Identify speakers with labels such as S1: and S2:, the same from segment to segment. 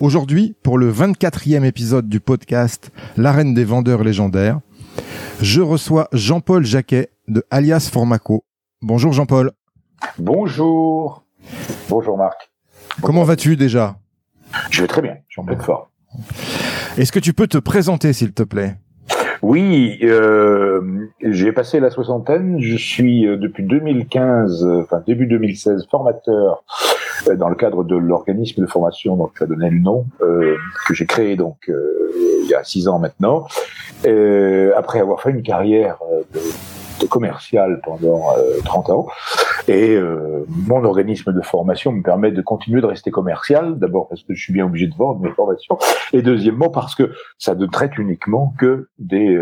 S1: Aujourd'hui, pour le 24e épisode du podcast L'arène des vendeurs légendaires, je reçois Jean-Paul Jacquet de Alias Formaco. Bonjour Jean-Paul.
S2: Bonjour. Bonjour Marc.
S1: Comment vas-tu déjà?
S2: Je vais très bien, je suis en pleine forme.
S1: Est-ce que tu peux te présenter s'il te plaît?
S2: Oui, euh, j'ai passé la soixantaine. Je suis euh, depuis 2015, euh, enfin début 2016, formateur dans le cadre de l'organisme de formation dont tu as donné le nom, euh, que j'ai créé donc euh, il y a six ans maintenant. après avoir fait une carrière de, de commercial pendant 30 ans, et mon organisme de formation me permet de continuer de rester commercial. D'abord parce que je suis bien obligé de vendre mes formations, et deuxièmement parce que ça ne traite uniquement que des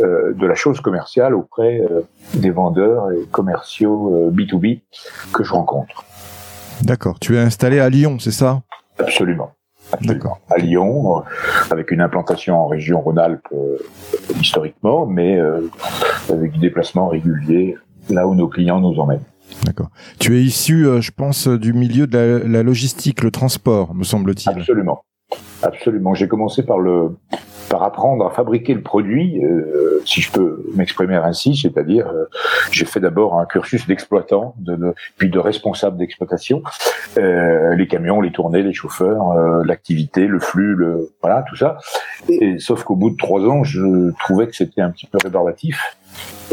S2: euh, de la chose commerciale auprès euh, des vendeurs et commerciaux B2B que je rencontre.
S1: D'accord. Tu es installé à Lyon, c'est ça?
S2: Absolument. D'accord. À Lyon, euh, avec une implantation en région Rhône-Alpes euh, historiquement, mais euh, avec des déplacements réguliers là où nos clients nous emmènent.
S1: D'accord. Tu es issu, je pense, du milieu de la logistique, le transport, me semble-t-il.
S2: Absolument. Absolument. J'ai commencé par le par apprendre à fabriquer le produit, euh, si je peux m'exprimer ainsi, c'est-à-dire euh, j'ai fait d'abord un cursus d'exploitant, de, puis de responsable d'exploitation, euh, les camions, les tournées, les chauffeurs, euh, l'activité, le flux, le voilà tout ça. Et, sauf qu'au bout de trois ans, je trouvais que c'était un petit peu rébarbatif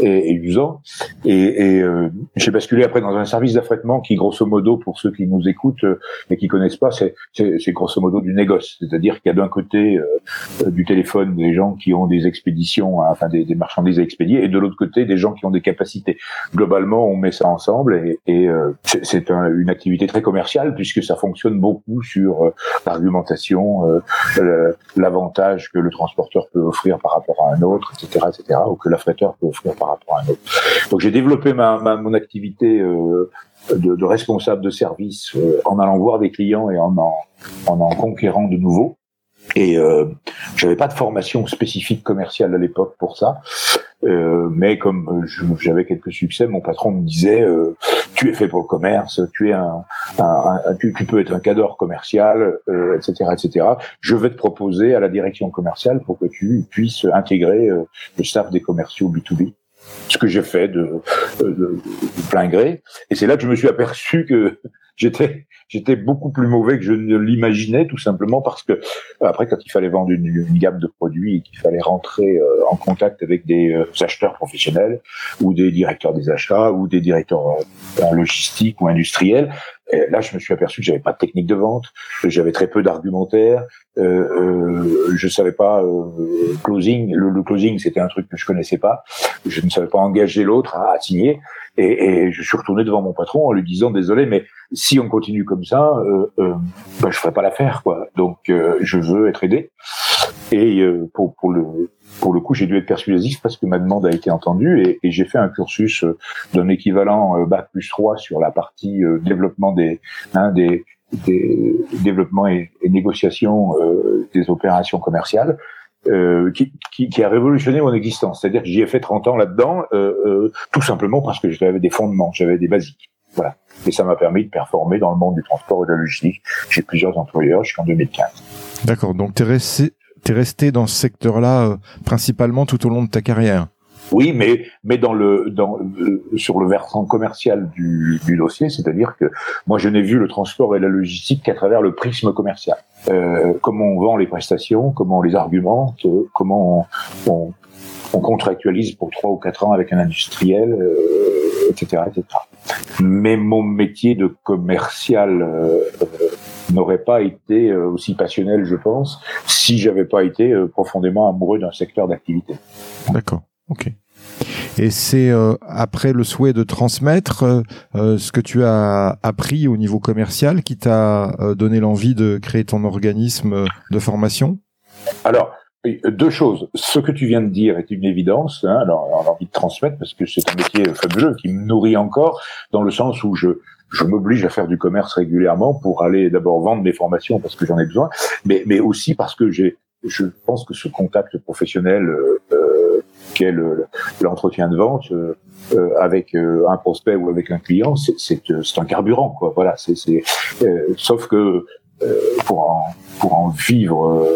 S2: et, et usant. Et, euh, j'ai basculé après dans un service d'affrètement qui, grosso modo, pour ceux qui nous écoutent euh, et qui connaissent pas, c'est, c'est, grosso modo du négoce. C'est-à-dire qu'il y a d'un côté euh, du téléphone des gens qui ont des expéditions, hein, enfin des, des, marchandises à expédier, et de l'autre côté des gens qui ont des capacités. Globalement, on met ça ensemble et, et c'est, c'est une activité très commerciale puisque ça fonctionne beaucoup sur l'argumentation, l'avantage que le transporteur peut offrir par rapport à un autre, etc., etc., ou que l'affréteur peut offrir par Donc j'ai développé ma, ma, mon activité euh, de, de, responsable de service euh, en allant voir des clients et en en, en, en conquérant de nouveaux. Et euh, j'avais pas de formation spécifique commerciale à l'époque pour ça, euh, mais comme j'avais quelques succès, mon patron me disait euh, "Tu es fait pour le commerce, tu es un, un, un tu, peux être un cadre commercial, etc., euh, etc. Je vais te proposer à la direction commerciale pour que tu puisses intégrer euh, le staff des commerciaux B2B." Ce que j'ai fait de, de, de, plein gré. Et c'est là que je me suis aperçu que j'étais j'étais beaucoup plus mauvais que je ne l'imaginais, tout simplement parce que après, quand il fallait vendre une, une gamme de produits et qu'il fallait rentrer euh, en contact avec des euh, acheteurs professionnels ou des directeurs des achats ou des directeurs en logistique ou industriels, et là, je me suis aperçu que j'avais pas de technique de vente, j'avais très peu d'argumentaire, euh, euh, je savais pas euh, closing. Le, le closing, c'était un truc que je connaissais pas. Je ne savais pas engager l'autre à, à, signer. Et, et, je suis retourné devant mon patron en lui disant désolé, mais si on continue comme ça, euh, euh, ben, je ferai pas l'affaire, quoi. Donc, euh, je veux être aidé. Et euh, pour, le coup, j'ai dû être persuasif parce que ma demande a été entendue et, j'ai fait un cursus euh, d'un équivalent euh, bac plus 3 sur la partie développement hein, des, développement et, négociation des opérations commerciales. Qui, a révolutionné mon existence. C'est-à-dire que j'y ai fait 30 ans là-dedans, tout simplement parce que j'avais des fondements, j'avais des basiques. Voilà. Et ça m'a permis de performer dans le monde du transport et de la logistique chez plusieurs employeurs jusqu'en 2015.
S1: D'accord, donc tu es es resté dans ce secteur-là euh, principalement tout au long de ta carrière
S2: oui, mais mais dans le dans euh, sur le versant commercial du, du dossier, c'est-à-dire que moi je n'ai vu le transport et la logistique qu'à travers le prisme commercial. Euh, comment on vend les prestations, comment on les argumente, comment on, on, on contractualise pour trois ou quatre ans avec un industriel, etc., etc. Mais mon métier de commercial n'aurait pas été aussi passionnel, je pense, si j'avais pas été profondément amoureux d'un secteur d'activité.
S1: D'accord. Ok. Et c'est après le souhait de transmettre ce que tu as appris au niveau commercial qui t'a donné l'envie de créer ton organisme de formation?
S2: Alors, deux choses. Ce que tu viens de dire est une évidence. Hein, alors, on a envie de transmettre parce que c'est un métier fabuleux qui me nourrit encore dans le sens où je je m'oblige à faire du commerce régulièrement pour aller d'abord vendre mes formations parce que j'en ai besoin, mais mais aussi parce que j'ai je pense que ce contact professionnel euh, euh qu'est l'entretien de vente euh, euh, avec euh, un prospect ou avec un client, c'est un carburant quoi. Voilà, c'est sauf que pour en pour en vivre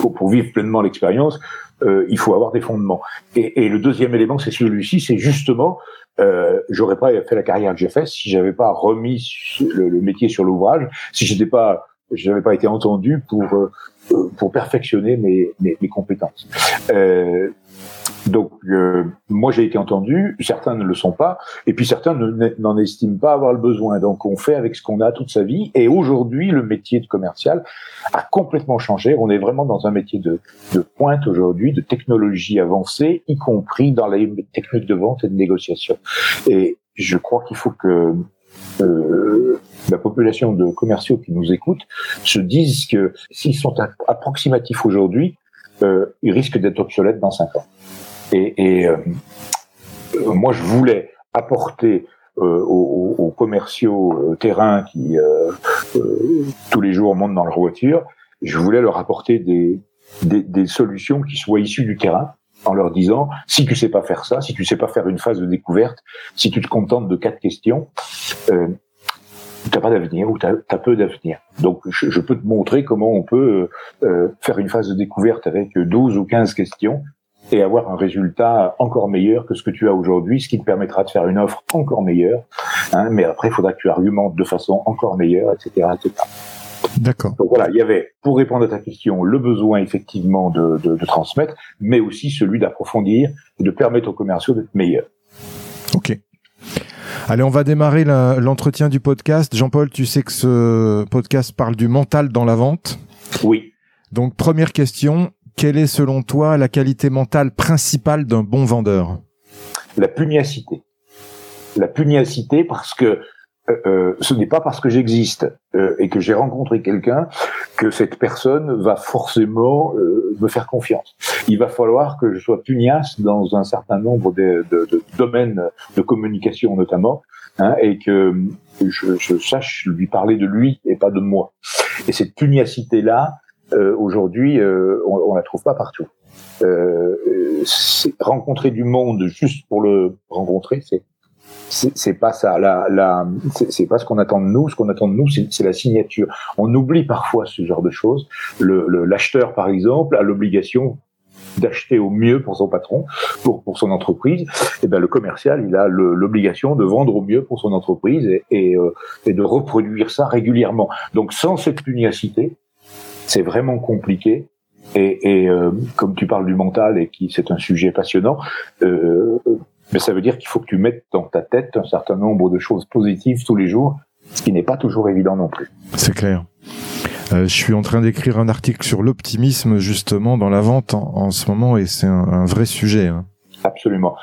S2: pour, vivre pleinement l'expérience, euh, il faut avoir des fondements. Et, et le deuxième élément, c'est celui-ci, c'est justement, euh, j'aurais pas fait la carrière que j'ai faite si j'avais pas remis le, métier sur l'ouvrage, si j'étais pas, j'avais pas été entendu pour euh, pour perfectionner mes, mes, mes compétences. Euh, donc, euh, moi, j'ai été entendu, certains ne le sont pas, et puis certains n'en estiment pas avoir le besoin. Donc, on fait avec ce qu'on a toute sa vie. Et aujourd'hui, le métier de commercial a complètement changé. On est vraiment dans un métier de, de pointe aujourd'hui, de technologie avancée, y compris dans les techniques de vente et de négociation. Et je crois qu'il faut que euh, la population de commerciaux qui nous écoutent se disent que s'ils sont approximatifs aujourd'hui, euh, ils risquent d'être obsolètes dans cinq ans. Et, et euh, moi, je voulais apporter euh, aux, aux, commerciaux euh, terrain qui euh, tous les jours montent dans leur voiture, je voulais leur apporter des, des, des, solutions qui soient issues du terrain en leur disant si tu sais pas faire ça, si tu sais pas faire une phase de découverte, si tu te contentes de quatre questions, euh, t'as pas d'avenir ou t'as as peu d'avenir. Donc je, je, peux te montrer comment on peut euh, faire une phase de découverte avec 12 ou 15 questions et avoir un résultat encore meilleur que ce que tu as aujourd'hui, ce qui te permettra de faire une offre encore meilleure. Hein, mais après, il faudra que tu argumentes de façon encore meilleure, etc. etc.
S1: D'accord.
S2: Donc voilà, il y avait, pour répondre à ta question, le besoin effectivement de, de, de transmettre, mais aussi celui d'approfondir et de permettre aux commerciaux d'être meilleurs.
S1: Ok. Allez, on va démarrer l'entretien du podcast. Jean-Paul, tu sais que ce podcast parle du mental dans la vente.
S2: Oui.
S1: Donc, première question, quelle est selon toi la qualité mentale principale d'un bon vendeur?
S2: La pugnacité. La pugnacité parce que euh, euh, ce n'est pas parce que j'existe euh, et que j'ai rencontré quelqu'un que cette personne va forcément euh, me faire confiance. Il va falloir que je sois pugnace dans un certain nombre de, de, de domaines de communication notamment, hein, et que je, je, sache lui parler de lui et pas de moi. Et cette pugnacité-là, euh, aujourd'hui, euh, on, on la trouve pas partout. Euh, rencontrer du monde juste pour le rencontrer, c'est c'est pas ça. La, la, c'est pas ce qu'on attend de nous. Ce qu'on attend de nous, c'est la signature. On oublie parfois ce genre de choses. L'acheteur, le, par exemple, a l'obligation d'acheter au mieux pour son patron, pour, pour son entreprise, et eh ben le commercial, il a l'obligation de vendre au mieux pour son entreprise et, et, euh, et, de reproduire ça régulièrement. Donc sans cette pugnacité, c'est vraiment compliqué. Et, et euh, comme tu parles du mental et qui c'est un sujet passionnant, euh, mais ça veut dire qu'il faut que tu mettes dans ta tête un certain nombre de choses positives tous les jours, ce qui n'est pas toujours évident non plus.
S1: C'est clair. Euh, je suis en train d'écrire un article sur l'optimisme justement dans la vente en, en ce moment et c'est un, un, vrai sujet. Hein.
S2: Absolument.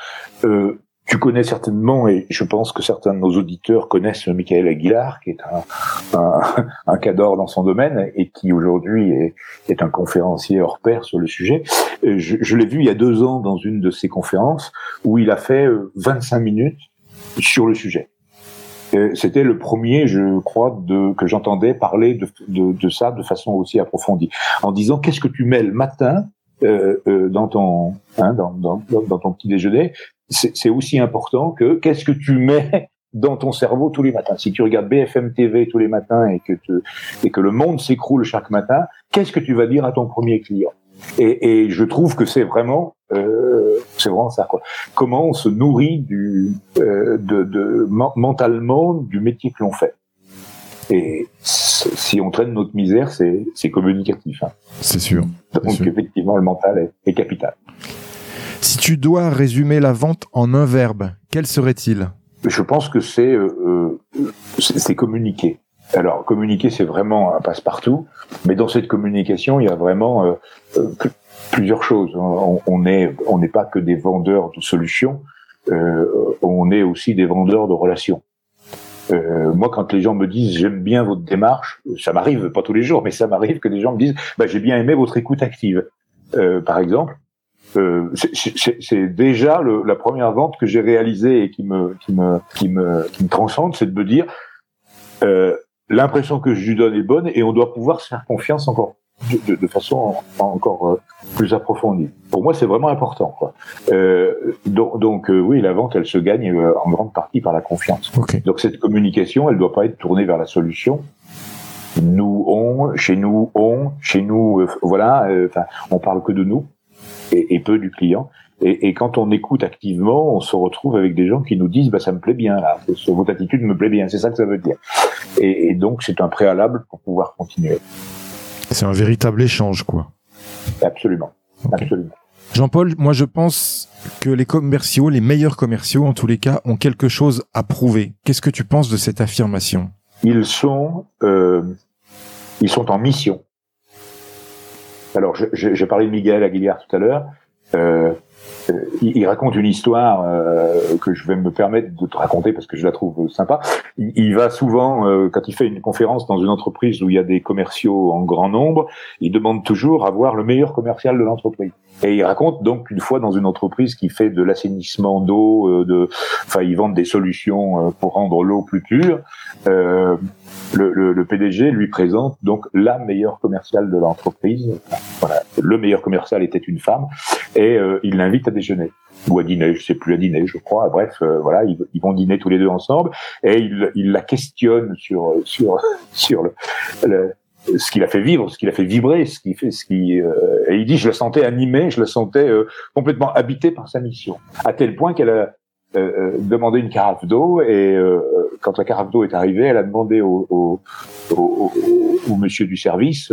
S2: Euh, tu connais certainement, et je pense que certains de nos auditeurs connaissent Michael Aguilar, qui est un, un, un cador dans son domaine et qui aujourd'hui est, est, un conférencier hors pair sur le sujet. Euh, je, je l'ai vu il y a deux ans dans une de ses conférences où il a fait 25 euh, minutes sur le sujet. C'était le premier, je crois, de, que j'entendais parler de, de, de, ça de façon aussi approfondie, en disant qu'est-ce que tu mets le matin euh, euh, dans ton hein, dans, dans, dans, ton petit déjeuner c'est aussi important que qu'est-ce que tu mets dans ton cerveau tous les matins. Si tu regardes BFM TV tous les matins et que, te, et que le monde s'écroule chaque matin, qu'est-ce que tu vas dire à ton premier client? Et, et, je trouve que c'est vraiment, euh, c'est vraiment ça. Quoi. Comment on se nourrit du, euh, de, de, mentalement du métier que l'on fait. Et si on traîne notre misère, c'est communicatif. Hein.
S1: C'est sûr.
S2: Donc effectivement, le mental est, est, capital.
S1: Tu dois résumer la vente en un verbe, quel serait-il?
S2: Je pense que c'est euh, euh c'est communiquer. Alors, communiquer, c'est vraiment un passe-partout, mais dans cette communication, il y a vraiment euh, plusieurs choses. On n'est pas que des vendeurs de solutions, on est aussi des vendeurs de relations. Moi, quand les gens me disent j'aime bien votre démarche, ça m'arrive pas tous les jours, mais ça m'arrive que des gens me disent bah, j'ai bien aimé votre écoute active, par exemple. Euh, c'est déjà le, la première vente que j'ai réalisée et qui me qui me qui me qui me transcende, c'est de me dire euh, l'impression que je lui donne est bonne et on doit pouvoir se faire confiance encore de, de façon encore euh, plus approfondie. Pour moi, c'est vraiment important. Quoi. Euh, donc, donc euh, oui, la vente, elle se gagne euh, en grande partie par la confiance. Donc cette communication, elle doit pas être tournée vers la solution. Nous, on, chez nous, on, chez nous, voilà. Enfin, on parle que de nous et, et peu du client. Et, et, quand on écoute activement, on se retrouve avec des gens qui nous disent bah, ça me plaît bien là, votre attitude me plaît bien, c'est ça que ça veut dire. Et, et donc c'est un préalable pour pouvoir continuer.
S1: C'est un véritable échange, quoi.
S2: Absolument, absolument.
S1: Jean-Paul, moi je pense que les commerciaux, les meilleurs commerciaux en tous les cas, ont quelque chose à prouver. Qu'est-ce que tu penses de cette affirmation?
S2: Ils sont, euh, ils sont en mission. Alors, j'ai parlé de Miguel Aguilar tout à l'heure. Euh, euh, il, raconte une histoire euh, que je vais me permettre de te raconter parce que je la trouve sympa. Il, va souvent, euh, quand il fait une conférence dans une entreprise où il y a des commerciaux en grand nombre, il demande toujours à voir le meilleur commercial de l'entreprise. Et il raconte donc une fois dans une entreprise qui fait de l'assainissement d'eau, de, enfin ils vendent des solutions pour rendre l'eau plus pure. Euh, le, le, le, PDG lui présente donc la meilleure commerciale de l'entreprise. Voilà, le meilleur commercial était une femme et euh, il l'invite à déjeuner ou à dîner, je sais plus à dîner, je crois. Bref, euh, voilà, ils, ils, vont dîner tous les deux ensemble et il, il la questionne sur sur sur le, le ce qu'il a fait vivre, ce qu'il a fait vibrer, ce qui fait, ce qui, euh, et il dit, je la sentais animée, je la sentais euh, complètement habitée par sa mission, à tel point qu'elle a, euh, euh, demandé une carafe d'eau et euh, quand la carafe d'eau est arrivée, elle a demandé au, au, au, au monsieur du service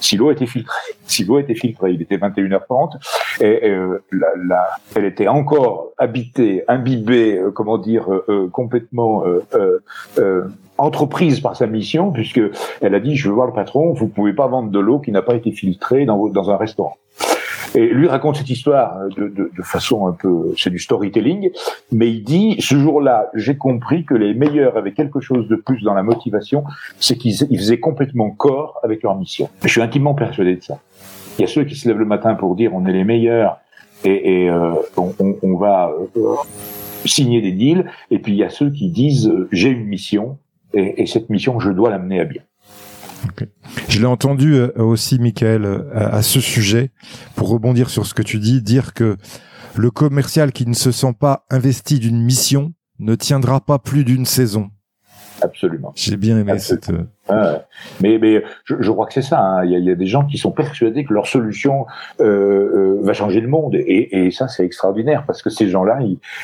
S2: si l'eau était filtrée. Si l'eau était filtrée, il était 21h30 et la, la, elle était encore habitée, imbibée, comment dire, complètement entreprise par sa mission, puisque elle a dit je veux voir le patron, vous pouvez pas vendre de l'eau qui n'a pas été filtrée dans, dans un restaurant. Et lui raconte cette histoire de, de, de façon un peu, c'est du storytelling, mais il dit, ce jour-là, j'ai compris que les meilleurs avaient quelque chose de plus dans la motivation, c'est qu'ils faisaient complètement corps avec leur mission. Je suis intimement persuadé de ça. Il y a ceux qui se lèvent le matin pour dire on est les meilleurs et, euh, on, va euh, signer des deals, et puis il y a ceux qui disent euh, j'ai une mission et, et cette mission je dois l'amener à bien.
S1: Je l'ai entendu euh, aussi, Michael, euh, à ce sujet, pour rebondir sur ce que tu dis, dire que le commercial qui ne se sent pas investi d'une mission ne tiendra pas plus d'une saison.
S2: Absolument.
S1: J'ai bien aimé cette.
S2: Euh, mais mais je, je crois que c'est ça. Hein. Il, y a, il, y a, des gens qui sont persuadés que leur solution euh, va changer le monde, et, et ça c'est extraordinaire parce que ces gens-là,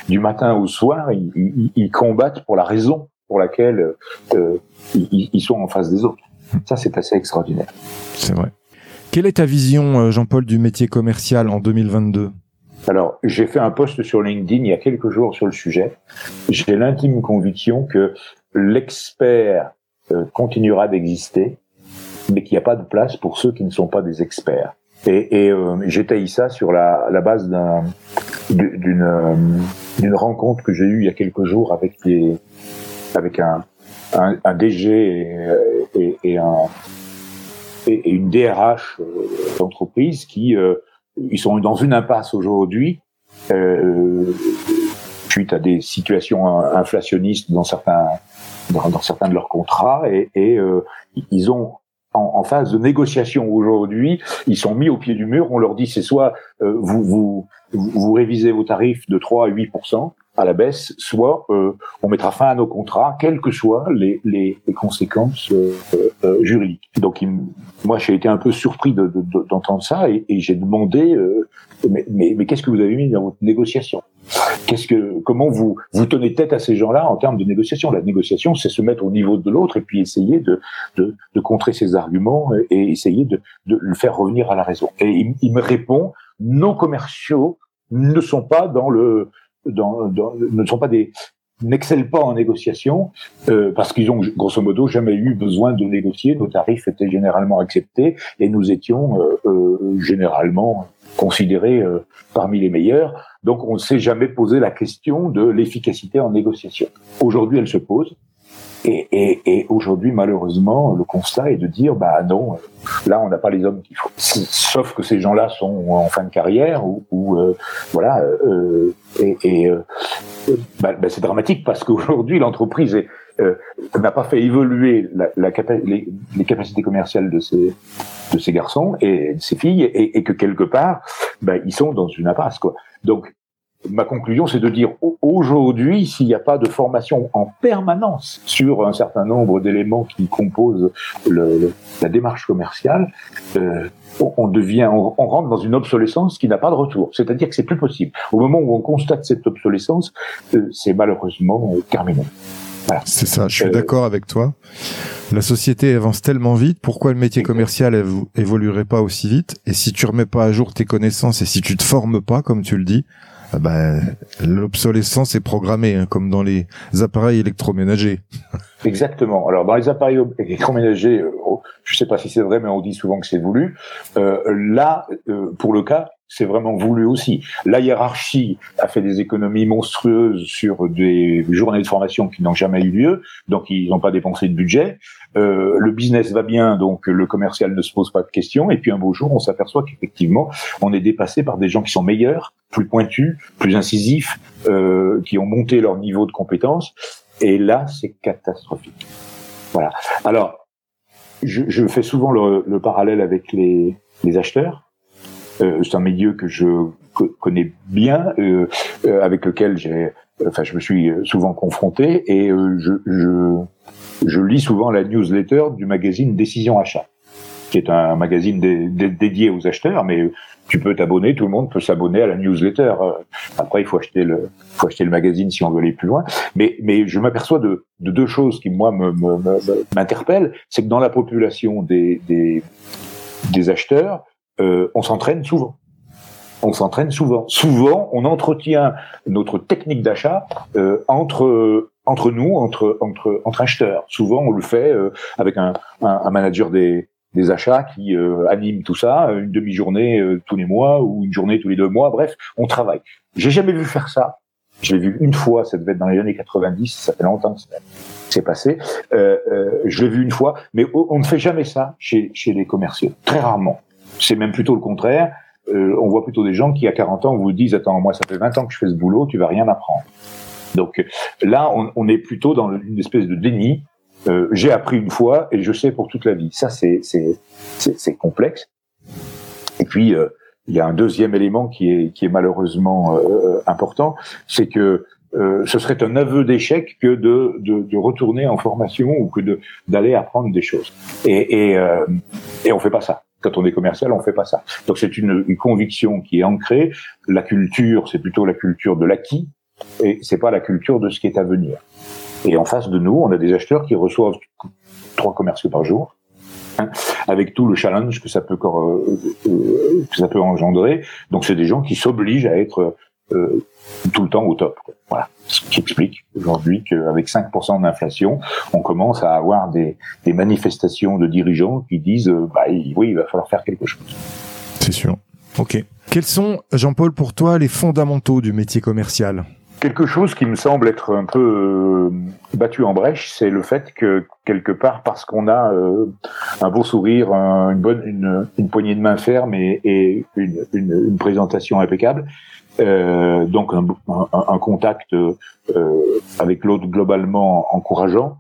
S2: du matin au soir, ils, ils, combattent pour la raison pour laquelle euh, ils, sont en face des autres. Ça, c'est assez extraordinaire.
S1: C'est vrai. Quelle est ta vision, euh, Jean-Paul, du métier commercial en 2022
S2: alors, j'ai fait un post sur LinkedIn il y a quelques jours sur le sujet. J'ai l'intime conviction que l'expert euh, continuera d'exister, mais qu'il n'y a pas de place pour ceux qui ne sont pas des experts. Et, et euh, j'étaye ça sur la, la base d'une euh, d'une rencontre que j'ai eue il y a quelques jours avec des avec un, un, un DG et, et, et, un, et, une DRH euh, d'entreprise qui euh, ils sont dans une impasse aujourd'hui euh, suite à des situations inflationnistes dans certains dans, certains de leurs contrats et, et euh, ils ont en, en, phase de négociation aujourd'hui, ils sont mis au pied du mur. On leur dit c'est soit euh, vous, vous vous révisez vos tarifs de 3 à 8 à la baisse, soit euh, on mettra fin à nos contrats, quelles que soient les, les, les conséquences euh, euh, juridiques. Donc moi j'ai été un peu surpris d'entendre de, ça et, et j'ai demandé mais, mais, mais qu'est-ce que vous avez mis dans votre négociation? Qu'est-ce que comment vous vous tenez tête à ces gens-là en termes de négociation? La négociation, c'est se mettre au niveau de l'autre et puis essayer de, de, de contrer ses arguments et essayer de, de le faire revenir à la raison. Et il, il me répond nos commerciaux ne sont pas dans le ne sont pas des n'excellent pas en négociation euh, parce qu'ils ont grosso modo jamais eu besoin de négocier. Nos tarifs étaient généralement acceptés et nous étions euh, euh, généralement considérés parmi les meilleurs. Donc on ne s'est jamais posé la question de l'efficacité en négociation. Aujourd'hui, elle se pose. Et, et, et aujourd'hui, malheureusement, le constat est de dire, bah non, là, on n'a pas les hommes qu'il faut. Sauf que ces gens-là sont en fin de carrière ou, ou euh, voilà. Euh, et, et euh, bah, bah, c'est dramatique parce qu'aujourd'hui, l'entreprise euh, n'a pas fait évoluer les, les, capacités commerciales de ces de ces garçons et de ces filles, et que quelque part, bah, ils sont dans une impasse, quoi. Donc, ma conclusion, c'est de dire aujourd'hui, s'il n'y a pas de formation en permanence sur un certain nombre d'éléments qui composent le, la démarche commerciale, euh, on devient, on, rentre dans une obsolescence qui n'a pas de retour. C'est-à-dire que c'est plus possible. Au moment où on constate cette obsolescence, euh, c'est malheureusement terminé.
S1: Voilà. C'est ça, je suis euh, d'accord avec toi. La société avance tellement vite, pourquoi le métier commercial évoluerait pas aussi vite? Et si tu remets pas à jour tes connaissances et si tu te formes pas, comme tu le dis, ah ben, l'obsolescence est programmée, hein, comme dans les appareils électroménagers.
S2: Exactement. Alors dans les appareils électroménagers, euh, oh, je ne sais pas si c'est vrai, mais on dit souvent que c'est voulu. Euh, là, euh, pour le cas, c'est vraiment voulu aussi. La hiérarchie a fait des économies monstrueuses sur des journées de formation qui n'ont jamais eu lieu, donc ils n'ont pas dépensé de budget. Euh, le business va bien, donc le commercial ne se pose pas de questions. Et puis un beau jour, on s'aperçoit qu'effectivement, on est dépassé par des gens qui sont meilleurs, plus pointus, plus incisifs, euh, qui ont monté leur niveau de compétence. Et là, c'est catastrophique. Voilà. Alors, je, je fais souvent le, le, parallèle avec les, les acheteurs euh, c'est un milieu que je connais bien, euh, euh, avec lequel j'ai, enfin, je me suis souvent confronté, et je, je, je lis souvent la newsletter du magazine Décision Achat qui est un magazine dédié aux acheteurs, mais tu peux t'abonner, tout le monde peut s'abonner à la newsletter. Après, il faut acheter le, faut acheter le magazine si on veut aller plus loin. Mais, mais je m'aperçois de, de, deux choses qui moi m'interpellent, c'est que dans la population des, des, des acheteurs, euh, on s'entraîne souvent. On s'entraîne souvent. Souvent, on entretient notre technique d'achat euh, entre entre nous, entre entre entre acheteurs. Souvent, on le fait euh, avec un, un, manager des des achats qui anime tout ça, une demi-journée tous les mois ou une journée tous les deux mois. Bref, on travaille. J'ai jamais vu faire ça. Je l'ai vu une fois, ça devait être dans les années 90, ça fait longtemps que c'est passé. Euh, je l'ai vu une fois, mais on ne fait jamais ça chez, chez les commerciaux, très rarement. C'est même plutôt le contraire. Euh, on voit plutôt des gens qui, à 40 ans, vous disent Attends, moi, ça fait 20 ans que je fais ce boulot, tu vas rien apprendre. Donc là, on, on est plutôt dans une espèce de déni. Euh, J'ai appris une fois et je sais pour toute la vie. Ça, c'est complexe. Et puis, euh, il y a un deuxième élément qui est, qui est malheureusement euh, important, c'est que euh, ce serait un aveu d'échec que de, de, de, retourner en formation ou que d'aller apprendre des choses. Et, et, euh, et on fait pas ça. Quand on est commercial, on fait pas ça. Donc c'est une, une, conviction qui est ancrée. La culture, c'est plutôt la culture de l'acquis, et c'est pas la culture de ce qui est à venir. Et en face de nous, on a des acheteurs qui reçoivent trois commerciaux par jour, hein, avec tout le challenge que ça peut euh, euh, que ça peut engendrer. Donc c'est des gens qui s'obligent à être euh, tout le temps au top. Voilà. Ce qui explique aujourd'hui qu'avec 5% d'inflation, on commence à avoir des, des, manifestations de dirigeants qui disent euh, bah, oui, il va falloir faire quelque chose.
S1: C'est sûr. Ok. Quels sont, Jean-Paul, pour toi, les fondamentaux du métier commercial?
S2: Quelque chose qui me semble être un peu euh, battu en brèche, c'est le fait que quelque part, parce qu'on a euh, un beau sourire, une poignée de main ferme et, une, présentation impeccable, euh, donc un, contact avec l'autre globalement encourageant,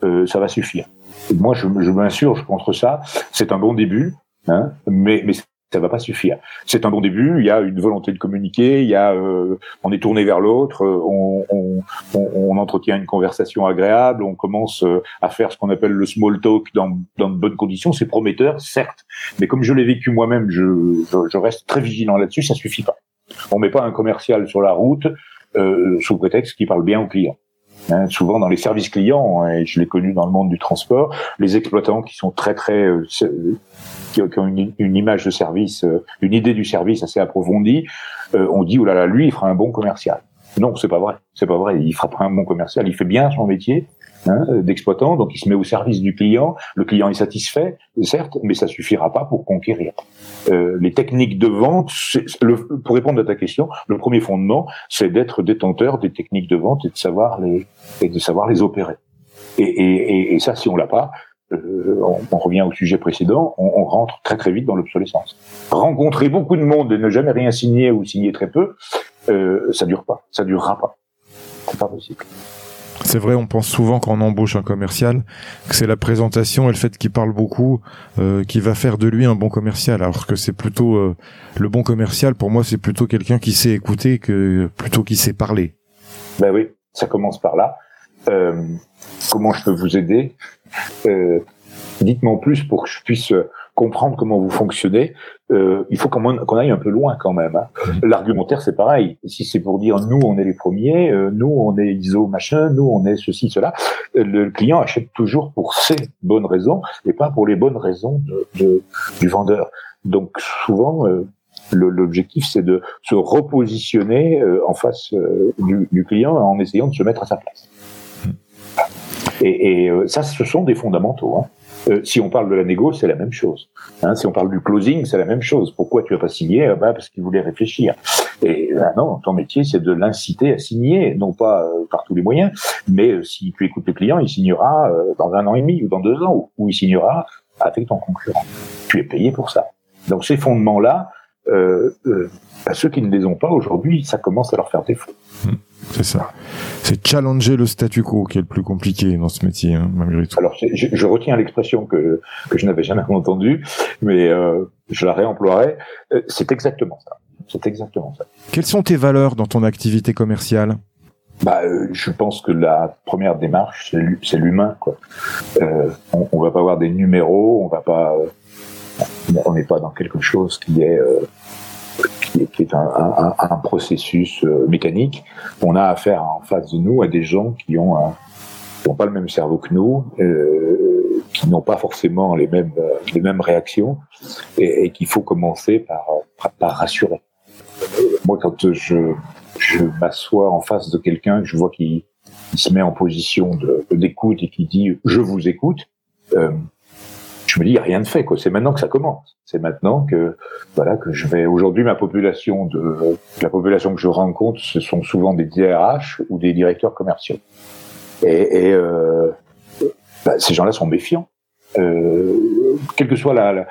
S2: ça va suffire. Moi, je, je m'insurge contre ça. C'est un bon début, hein, mais, mais ça va pas suffire. C'est un bon début. Il y a une volonté de communiquer. Il y a, euh, on est tourné vers l'autre. On, on, on, on, entretient une conversation agréable. On commence euh, à faire ce qu'on appelle le small talk dans, dans de bonnes conditions. C'est prometteur, certes, mais comme je l'ai vécu moi-même, je, je, reste très vigilant là-dessus. Ça suffit pas. On met pas un commercial sur la route euh, sous prétexte qu'il parle bien au client. Hein, souvent dans les services clients, hein, et je l'ai connu dans le monde du transport, les exploitants qui sont très très euh, qui, ont une, une, image de service, euh, une idée du service assez approfondie, euh, on dit oh là là, lui il fera un bon commercial. Non, c'est pas vrai, c'est pas vrai. Il fera pas un bon commercial, il fait bien son métier, Hein, d'exploitant, donc il se met au service du client. Le client est satisfait, certes, mais ça suffira pas pour conquérir. Euh, les techniques de vente, le, pour répondre à ta question, le premier fondement, c'est d'être détenteur des techniques de vente et de savoir les et de savoir les opérer. Et, et, et ça, si on l'a pas, euh, on, on, revient au sujet précédent, on, on rentre très très vite dans l'obsolescence. Rencontrer beaucoup de monde et ne jamais rien signer ou signer très peu, euh, ça dure pas, ça durera pas. C'est pas possible.
S1: C'est vrai, on pense souvent quand embauche un commercial que c'est la présentation et le fait qu'il parle beaucoup euh, qui va faire de lui un bon commercial, alors que c'est plutôt euh, le bon commercial. Pour moi, c'est plutôt quelqu'un qui sait écouter que plutôt qui sait parler.
S2: Ben oui, ça commence par là. Euh, comment je peux vous aider? Dites-moi en plus pour que je puisse comprendre comment vous fonctionnez, euh, il faut qu'on aille un peu loin quand même. Hein. Mmh. L'argumentaire, c'est pareil. Si c'est pour dire nous, on est les premiers, euh, nous, on est ISO machin, nous, on est ceci, cela, euh, le client achète toujours pour ses bonnes raisons et pas pour les bonnes raisons de, du vendeur. Donc souvent, euh, l'objectif, c'est de se repositionner en face du, du, client en essayant de se mettre à sa place. Mmh. Et, et ça, ce sont des fondamentaux. Hein. Euh, si on parle de la négo, c'est la même chose. Hein, si on parle du closing, c'est la même chose. Pourquoi tu as pas signé? Ah bah, Parce qu'il voulait réfléchir. Et ah non, ton métier, c'est de l'inciter à signer, non pas euh, par tous les moyens, mais euh, si tu écoutes le client, il signera dans un an et demi ou dans deux ans, ou, il signera avec ton concurrent. Tu es payé pour ça. Donc ces fondements-là, bah, ceux qui ne les ont pas aujourd'hui, ça commence à leur faire défaut.
S1: Mmh. C'est ça. C'est challenger le statu quo qui est le plus compliqué dans ce métier, hein, malgré tout.
S2: Alors, je, je retiens l'expression que, que je n'avais jamais entendue, mais euh, je la réemploierai. Euh, c'est exactement ça. C'est exactement ça.
S1: Quelles sont tes valeurs dans ton activité commerciale?
S2: Bah, euh, je pense que la première démarche, c'est l'humain. Quoi. Euh, on, on va pas avoir des numéros, on va pas, on n'est pas dans quelque chose qui est qui est, un, un, processus euh, mécanique. On a affaire en face de nous à des gens qui ont n'ont pas le même cerveau que nous, euh, qui n'ont pas forcément les mêmes euh, les mêmes réactions, et, et qu'il faut commencer par, par, rassurer. Moi, quand je je m'assois en face de quelqu'un, je vois qu'il se met en position d'écoute et qui dit je vous écoute. Euh, je me dis, il a rien de fait, quoi. C'est maintenant que ça commence. C'est maintenant que, voilà, que je vais, aujourd'hui, ma population de, la population que je rencontre, ce sont souvent des DRH ou des directeurs commerciaux. Et, euh, bah, ces gens-là sont méfiants. Euh, quelle que soit la, la,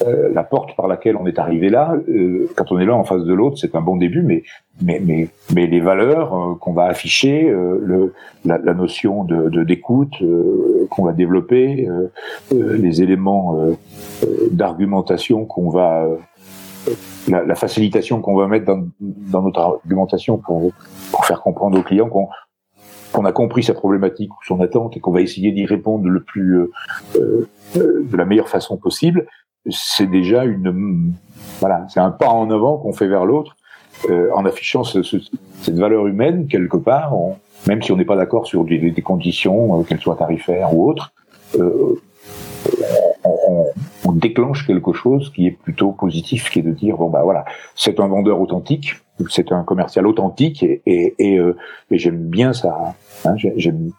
S2: euh, euh, la porte par laquelle on est arrivé là, euh, quand on est là en face de l'autre, c'est un bon début, mais mais mais mais les valeurs euh, qu'on va afficher, le, la, la, notion de d'écoute qu'on va développer, les éléments d'argumentation qu'on va la, la, facilitation qu'on va mettre dans, dans, notre argumentation pour, pour faire comprendre aux clients qu'on qu'on a compris sa problématique ou son attente et qu'on va essayer d'y répondre le plus euh, de la meilleure façon possible, c'est déjà une voilà, c'est un pas en avant qu'on fait vers l'autre euh, en affichant ce, ce, cette valeur humaine quelque part, on, même si on n'est pas d'accord sur des, des conditions, euh, qu'elles soient tarifaires ou autres, euh, on, on, on, déclenche quelque chose qui est plutôt positif, qui est de dire bon bah voilà, c'est un vendeur authentique, c'est un commercial authentique et, et, et, euh, et j'aime bien ça, hein, j'aime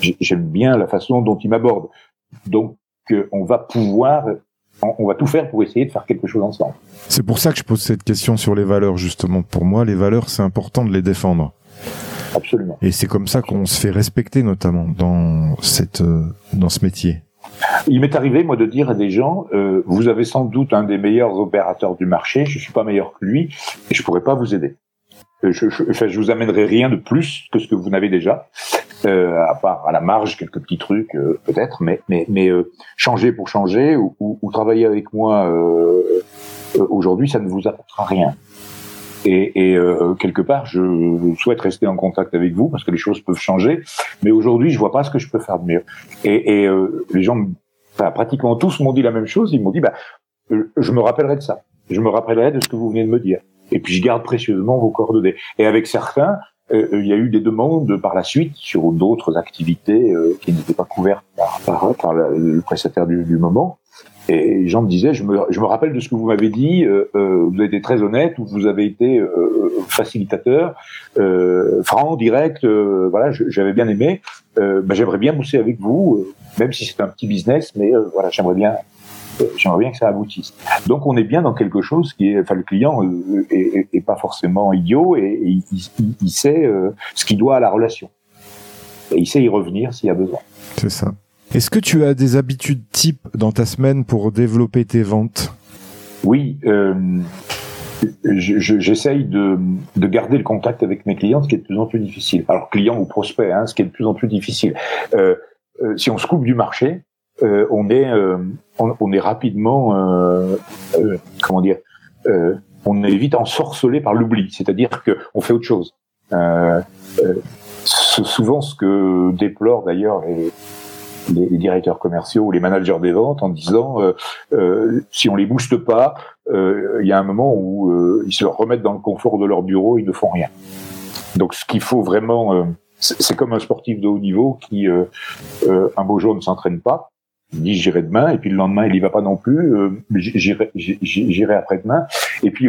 S2: j'aime bien la façon dont il m'aborde. Donc on va pouvoir on va tout faire pour essayer de faire quelque chose ensemble.
S1: C'est pour ça que je pose cette question sur les valeurs, justement. Pour moi, les valeurs, c'est important de les défendre.
S2: Absolument.
S1: Et c'est comme ça qu'on se fait respecter, notamment dans cette euh, dans ce métier.
S2: Il m'est arrivé, moi, de dire à des gens euh, vous avez sans doute un des meilleurs opérateurs du marché, je suis pas meilleur que lui, et je pourrais pas vous aider. Euh, je, je, je vous amènerai rien de plus que ce que vous n'avez déjà euh, à part à la marge quelques petits trucs euh, peut-être, mais mais mais euh, changer pour changer ou, ou, ou, travailler avec moi euh, aujourd'hui, ça ne vous apportera rien. Et, et euh, quelque part, je souhaite rester en contact avec vous parce que les choses peuvent changer. Mais aujourd'hui, je vois pas ce que je peux faire de mieux. Et, et euh, les gens, enfin, pratiquement tous m'ont dit la même chose. Ils m'ont dit, bah, euh, je me rappellerai de ça. Je me rappellerai de ce que vous venez de me dire. Et puis, je garde précieusement vos coordonnées. Et avec certains, il y a eu des demandes par la suite sur d'autres activités qui n'étaient pas couvertes par, par, par le prestataire du, du moment. Et gens me disaient, je me, je me rappelle de ce que vous m'avez dit, euh, euh, vous avez été très honnête, vous avez été euh, facilitateur, euh, franc, direct, euh, voilà, j'avais bien aimé. Bah, j'aimerais bien bosser avec vous, même si c'est un petit business, mais voilà, j'aimerais bien, j'aimerais bien que ça aboutisse. Donc on est bien dans quelque chose qui est, enfin le client est, est, pas forcément idiot et, il, il, il, sait ce qu'il doit à la relation et il sait y revenir s'il y a besoin.
S1: C'est ça. Est-ce que tu as des habitudes types dans ta semaine pour développer tes ventes?
S2: Oui, euh, j'essaye de, de, garder le contact avec mes clients, ce qui est de plus en plus difficile. Alors clients ou prospects, hein, ce qui est de plus en plus difficile. Euh, euh, si on se coupe du marché, euh, on est euh, on, on, est rapidement euh, comment dire on est vite ensorcelé par l'oubli, c'est-à-dire que on fait autre chose. souvent, ce que déplorent d'ailleurs les les, directeurs commerciaux ou les managers des ventes en disant euh, euh, si on les booste pas, euh, il y a un moment où euh, ils se remettent dans le confort de leur bureau, ils ne font rien. Donc ce qu'il faut vraiment, euh, c'est comme un sportif de haut niveau qui un beau jour ne s'entraîne pas, il dit j'irai demain et puis le lendemain il y va pas non plus, j'irai j'irai après-demain et puis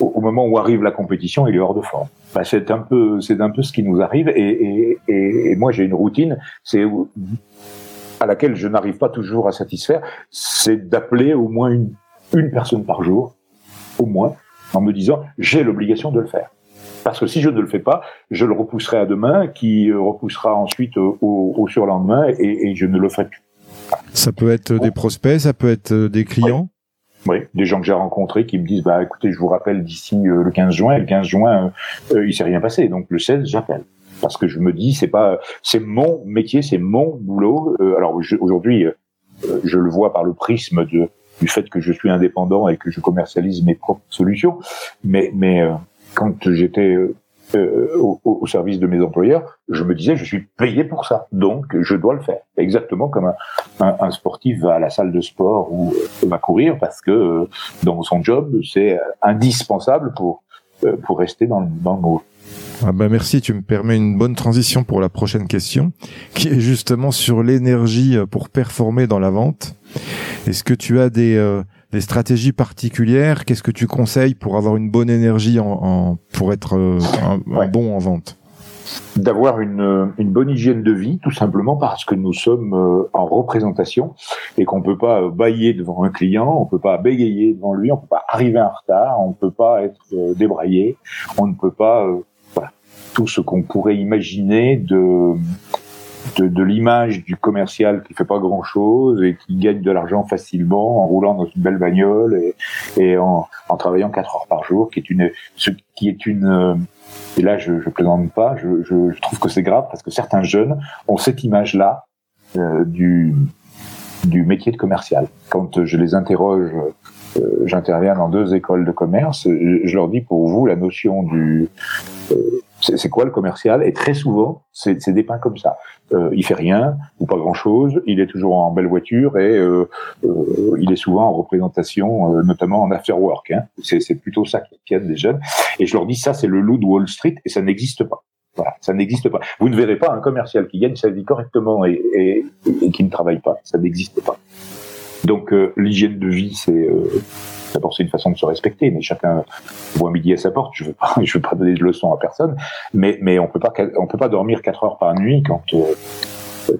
S2: au, moment où arrive la compétition, il est hors de forme. Bah, c'est un peu, c'est un peu ce qui nous arrive. Et, et, et, moi, j'ai une routine, c'est à laquelle je n'arrive pas toujours à satisfaire, c'est d'appeler au moins une, une personne par jour, au moins, en me disant j'ai l'obligation de le faire. Parce que si je ne le fais pas, je le repousserai à demain, qui repoussera ensuite au, au surlendemain, et, et, je ne le ferai plus.
S1: Ça peut être des prospects, ça peut être des clients.
S2: Oui, des gens que j'ai rencontrés qui me disent bah écoutez, je vous rappelle d'ici euh, le 15 juin. Et le 15 juin, euh, euh, il s'est rien passé, donc le 16, j'appelle parce que je me dis c'est pas c'est mon métier, c'est mon boulot. alors aujourd'hui, je le vois par le prisme de du fait que je suis indépendant et que je commercialise mes propres solutions, mais mais quand j'étais euh, au, au, service de mes employeurs, je me disais je suis payé pour ça, donc je dois le faire. Exactement comme un, un, sportif va à la salle de sport ou euh, va courir parce que euh, dans son job c'est indispensable pour pour rester dans, dans le mot.
S1: Ah bah merci, tu me permets une bonne transition pour la prochaine question, qui est justement sur l'énergie pour performer dans la vente. Est-ce que tu as des, des stratégies particulières Qu'est-ce que tu conseilles pour avoir une bonne énergie en, pour être euh, un, bon en vente?
S2: D'avoir une, une, bonne hygiène de vie, tout simplement parce que nous sommes euh, en représentation et qu'on peut pas bailler devant un client, on peut pas bégayer devant lui, on peut pas arriver en retard, on peut pas être euh, débraillé, on ne peut pas voilà, tout ce qu'on pourrait imaginer de de, de l'image du commercial qui fait pas grand chose et qui gagne de l'argent facilement en roulant dans une belle bagnole et, et en, en, travaillant quatre heures par jour, qui est une, ce qui est une, euh, et là je, je plaisante pas, je, je, je trouve que c'est grave parce que certains jeunes ont cette image-là euh, du, du métier de commercial. Quand je les interroge, euh, j'interviens dans deux écoles de commerce, je, je, leur dis pour vous la notion du euh, c'est quoi le commercial? Et très souvent, c'est dépeint comme ça. Euh, il fait rien ou pas grand-chose. Il est toujours en belle voiture et euh, euh, il est souvent en représentation, euh, notamment en after work. Hein. C'est plutôt ça qui aide des jeunes. Et je leur dis ça, c'est le loup de Wall Street et ça n'existe pas. Voilà, ça n'existe pas. Vous ne verrez pas un commercial qui gagne sa vie correctement et, et, et qui ne travaille pas. Ça n'existe pas. Donc euh, l'hygiène de vie, c'est D'abord, c'est une façon de se respecter, mais chacun voit midi à sa porte. Je veux pas, je veux pas donner de leçons à personne, mais mais on peut pas, on peut pas dormir quatre heures par nuit quand euh,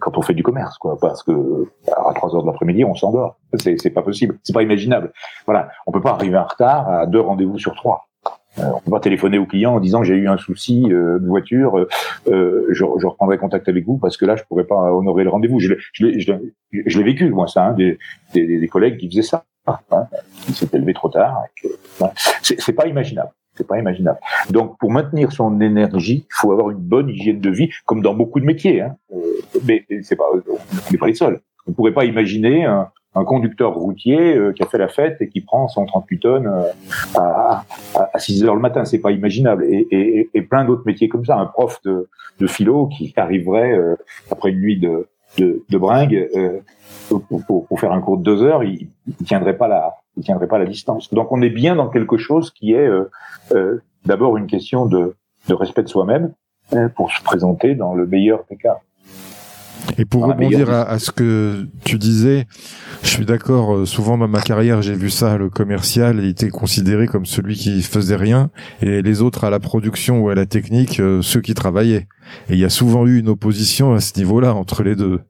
S2: quand on fait du commerce, quoi, parce que à 3 heures de l'après-midi, on s'endort. C'est c'est pas possible, c'est pas imaginable. Voilà, on peut pas arriver en retard à deux rendez-vous sur trois. On peut pas téléphoner au client en disant j'ai eu un souci euh, de voiture, euh, euh, je, je, reprendrai contact avec vous parce que là je pourrais pas honorer le rendez-vous. Je l'ai vécu moi ça, hein, des, des, des, collègues qui faisaient ça hein, qui s'est élevé trop tard. C'est pas imaginable. C'est pas imaginable. Donc, pour maintenir son énergie, il faut avoir une bonne hygiène de vie, comme dans beaucoup de métiers. Hein. Euh, mais c'est pas, on n'est pas les seuls. On pourrait pas imaginer un, un conducteur routier qui a fait la fête et qui prend 138 tonnes à, à, 6 heures le matin. C'est pas imaginable. Et, et, et plein d'autres métiers comme ça. Un prof de, de philo qui arriverait après une nuit de, de, de bringue pour, pour, faire un cours de deux heures, il, il tiendrait pas la, il tiendrait pas la distance. Donc on est bien dans quelque chose qui est d'abord une question de, de respect de soi-même pour se présenter dans le meilleur des cas.
S1: Et pour rebondir à, ce que tu disais, je suis d'accord. Euh, souvent dans ma carrière, j'ai vu ça. Le commercial il était considéré comme celui qui faisait rien, et les autres à la production ou à la technique, euh, ceux qui travaillaient. Et il y a souvent eu une opposition à ce niveau-là entre les deux.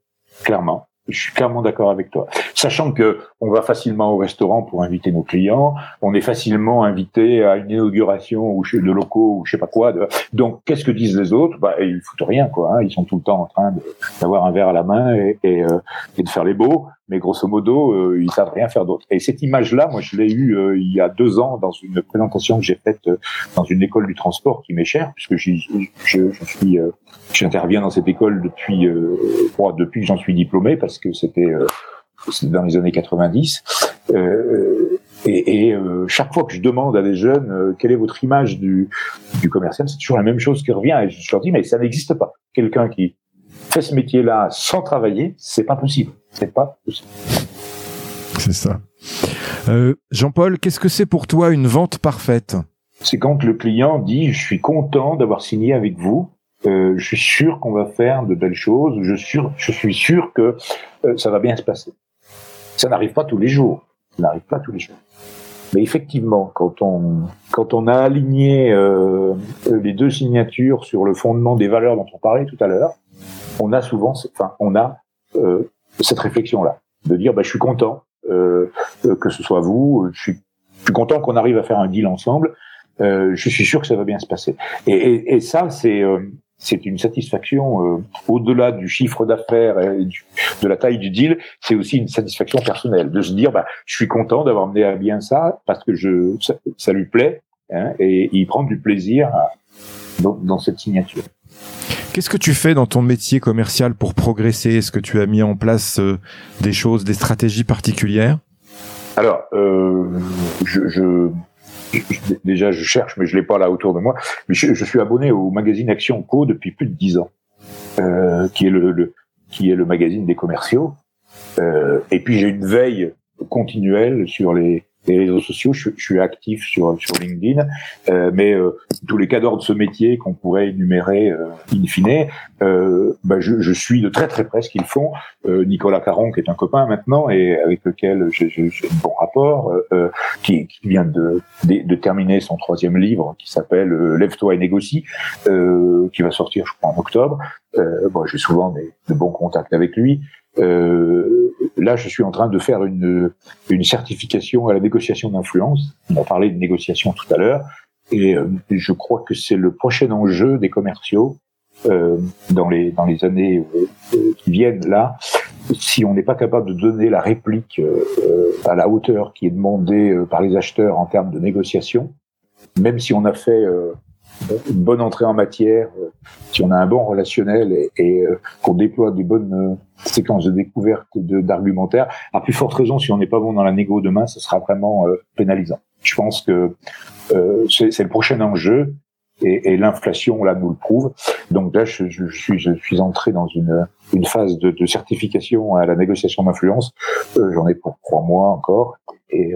S2: Clairement. Je suis clairement d'accord avec toi. Sachant que on va facilement au restaurant pour inviter nos clients, on est facilement invité à une inauguration ou de locaux ou je sais pas quoi. Donc, qu'est-ce que disent les autres? Bah, ils foutent rien, quoi. Hein. Ils sont tout le temps en train d'avoir un verre à la main et, euh, et de faire les beaux mais grosso modo, euh, ils savent rien faire d'autre. Et cette image-là, moi, je l'ai eue euh, il y a deux ans dans une présentation que j'ai faite euh, dans une école du transport qui m'est chère, puisque je, je, suis, j'interviens dans cette école depuis, moi, depuis que j'en suis diplômé, parce que c'était dans les années 90. et, et chaque fois que je demande à des jeunes quelle est votre image du, du commercial, c'est toujours la même chose qui revient. Et je leur dis mais ça n'existe pas. Quelqu'un qui fait ce métier-là sans travailler, c'est pas possible. C'est pas possible.
S1: C'est ça. Euh, Jean-Paul, qu'est-ce que c'est pour toi une vente parfaite?
S2: C'est quand le client dit je suis content d'avoir signé avec vous. Euh, je suis sûr qu'on va faire de belles choses. Je suis sûr, je suis sûr que euh, ça va bien se passer. Ça n'arrive pas tous les jours. Ça n'arrive pas tous les jours. Mais effectivement, quand on quand on a aligné les deux signatures sur le fondement des valeurs dont on parlait tout à l'heure, on a souvent, enfin, on a euh, cette réflexion-là, de dire, bah, je suis content euh, euh, que ce soit vous, je suis, content qu'on arrive à faire un deal ensemble. je suis sûr que ça va bien se passer. Et, ça, c'est c'est une satisfaction au-delà du chiffre d'affaires et de la taille du deal, c'est aussi une satisfaction personnelle de se dire bah je suis content d'avoir mené à bien ça parce que je ça, lui plaît hein, et il prend du plaisir dans cette signature.
S1: Qu'est-ce que tu fais dans ton métier commercial pour progresser? Est-ce que tu as mis en place euh, des choses, des stratégies particulières?
S2: Alors, euh, déjà, je cherche, mais je l'ai pas là autour de moi. Je, suis abonné au magazine Action Co depuis plus de dix ans, euh, qui est le, qui est le magazine des commerciaux. et puis j'ai une veille continuelle sur les les réseaux sociaux. Je, je, suis actif sur, sur LinkedIn, euh, mais euh, tous les cadres de ce métier qu'on pourrait énumérer euh, in fine, euh, bah, je, je, suis de très très près ce qu'ils font. Euh, Nicolas Caron, qui est un copain maintenant et avec lequel j'ai un bon rapport, euh, qui, qui, vient de, de, terminer son troisième livre qui s'appelle Lève-toi et négocie, qui va sortir je crois en octobre. bon, j'ai souvent des, de bons contacts avec lui. Euh, là, je suis en train de faire une, une certification à la négociation d'influence. On a parlé de négociation tout à l'heure, et euh, je crois que c'est le prochain enjeu des commerciaux euh, dans les dans les années euh, qui viennent. Là, si on n'est pas capable de donner la réplique à la hauteur qui est demandée par les acheteurs en termes de négociation, même si on a fait une bonne entrée en matière, euh, si on a un bon relationnel et, euh, qu'on déploie des bonnes euh, séquences de découverte d'argumentaire, à plus forte raison, si on n'est pas bon dans la négo demain, ce sera vraiment pénalisant. Je pense que c'est le prochain enjeu et, et l'inflation là nous le prouve. Donc là, je, je, suis, je suis entré dans une, une phase de, de certification à la négociation d'influence. J'en ai pour trois mois encore et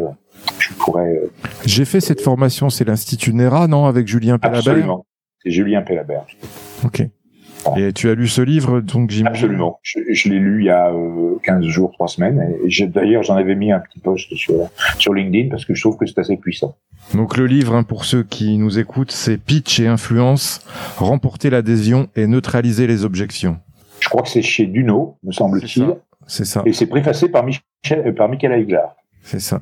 S2: pourrais. Euh,
S1: J'ai fait cette formation, c'est l'Institut NERA, non, avec Julien Pellabert
S2: Absolument, c'est Julien Pellabert.
S1: Ok. Et tu as lu ce livre, donc j'imagine
S2: Absolument. Je, l'ai lu il y a 15 euh, jours, 3 semaines. Et d'ailleurs, j'en avais mis un petit post sur, sur LinkedIn parce que je trouve que c'est assez puissant.
S1: Donc le livre, hein, pour ceux qui nous écoutent, c'est Pitch et influence, remporter l'adhésion et neutraliser les objections.
S2: Je crois que c'est chez Duno, me semble-t-il.
S1: C'est ça.
S2: Et c'est préfacé par, Michel, par Michael Aiglar.
S1: C'est ça.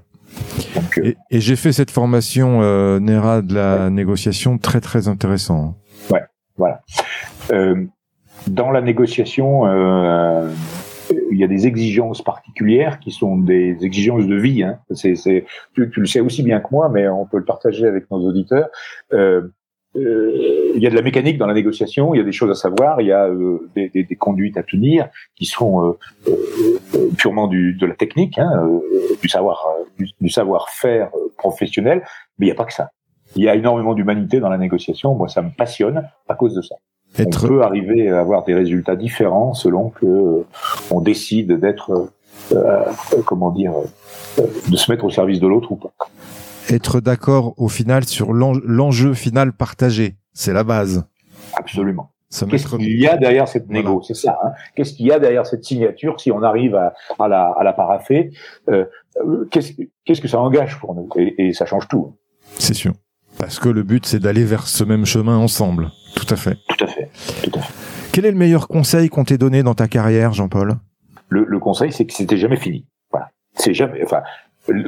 S1: Euh, et, j'ai fait cette formation euh, NERA de la négociation très très intéressant.
S2: Ouais, voilà. Euh, dans la négociation, euh, il y a des exigences particulières qui sont des exigences de vie. Hein. C'est, c'est, tu, tu, le sais aussi bien que moi, mais on peut le partager avec nos auditeurs. Euh, euh, il y a de la mécanique dans la négociation, il y a des choses à savoir, il y a euh, des, des, des, conduites à tenir qui sont euh, purement du, de la technique, hein, du savoir, du, savoir-faire professionnel, mais il n'y a pas que ça. Il y a énormément d'humanité dans la négociation. Moi, ça me passionne à cause de ça. On peut arriver à avoir des résultats différents selon que on décide d'être, comment dire, de se mettre au service de l'autre ou pas
S1: être d'accord au final sur l'enjeu final partagé. C'est la base.
S2: Absolument. Qu'est-ce qu'il y a derrière cette négo? C'est ça. Hein Qu'est-ce qu'il y a derrière cette signature si on arrive à, à, la, à la, paraffer euh, Qu'est-ce que ça engage pour nous? Et, et, ça change tout.
S1: C'est sûr. Parce que le but, c'est d'aller vers ce même chemin ensemble. Tout à fait.
S2: Tout à fait. Tout à fait.
S1: Quel est le meilleur conseil qu'on t'ait donné dans ta carrière, Jean-Paul?
S2: Le, le, conseil, c'est que c'était jamais fini. Voilà. C'est jamais. Enfin,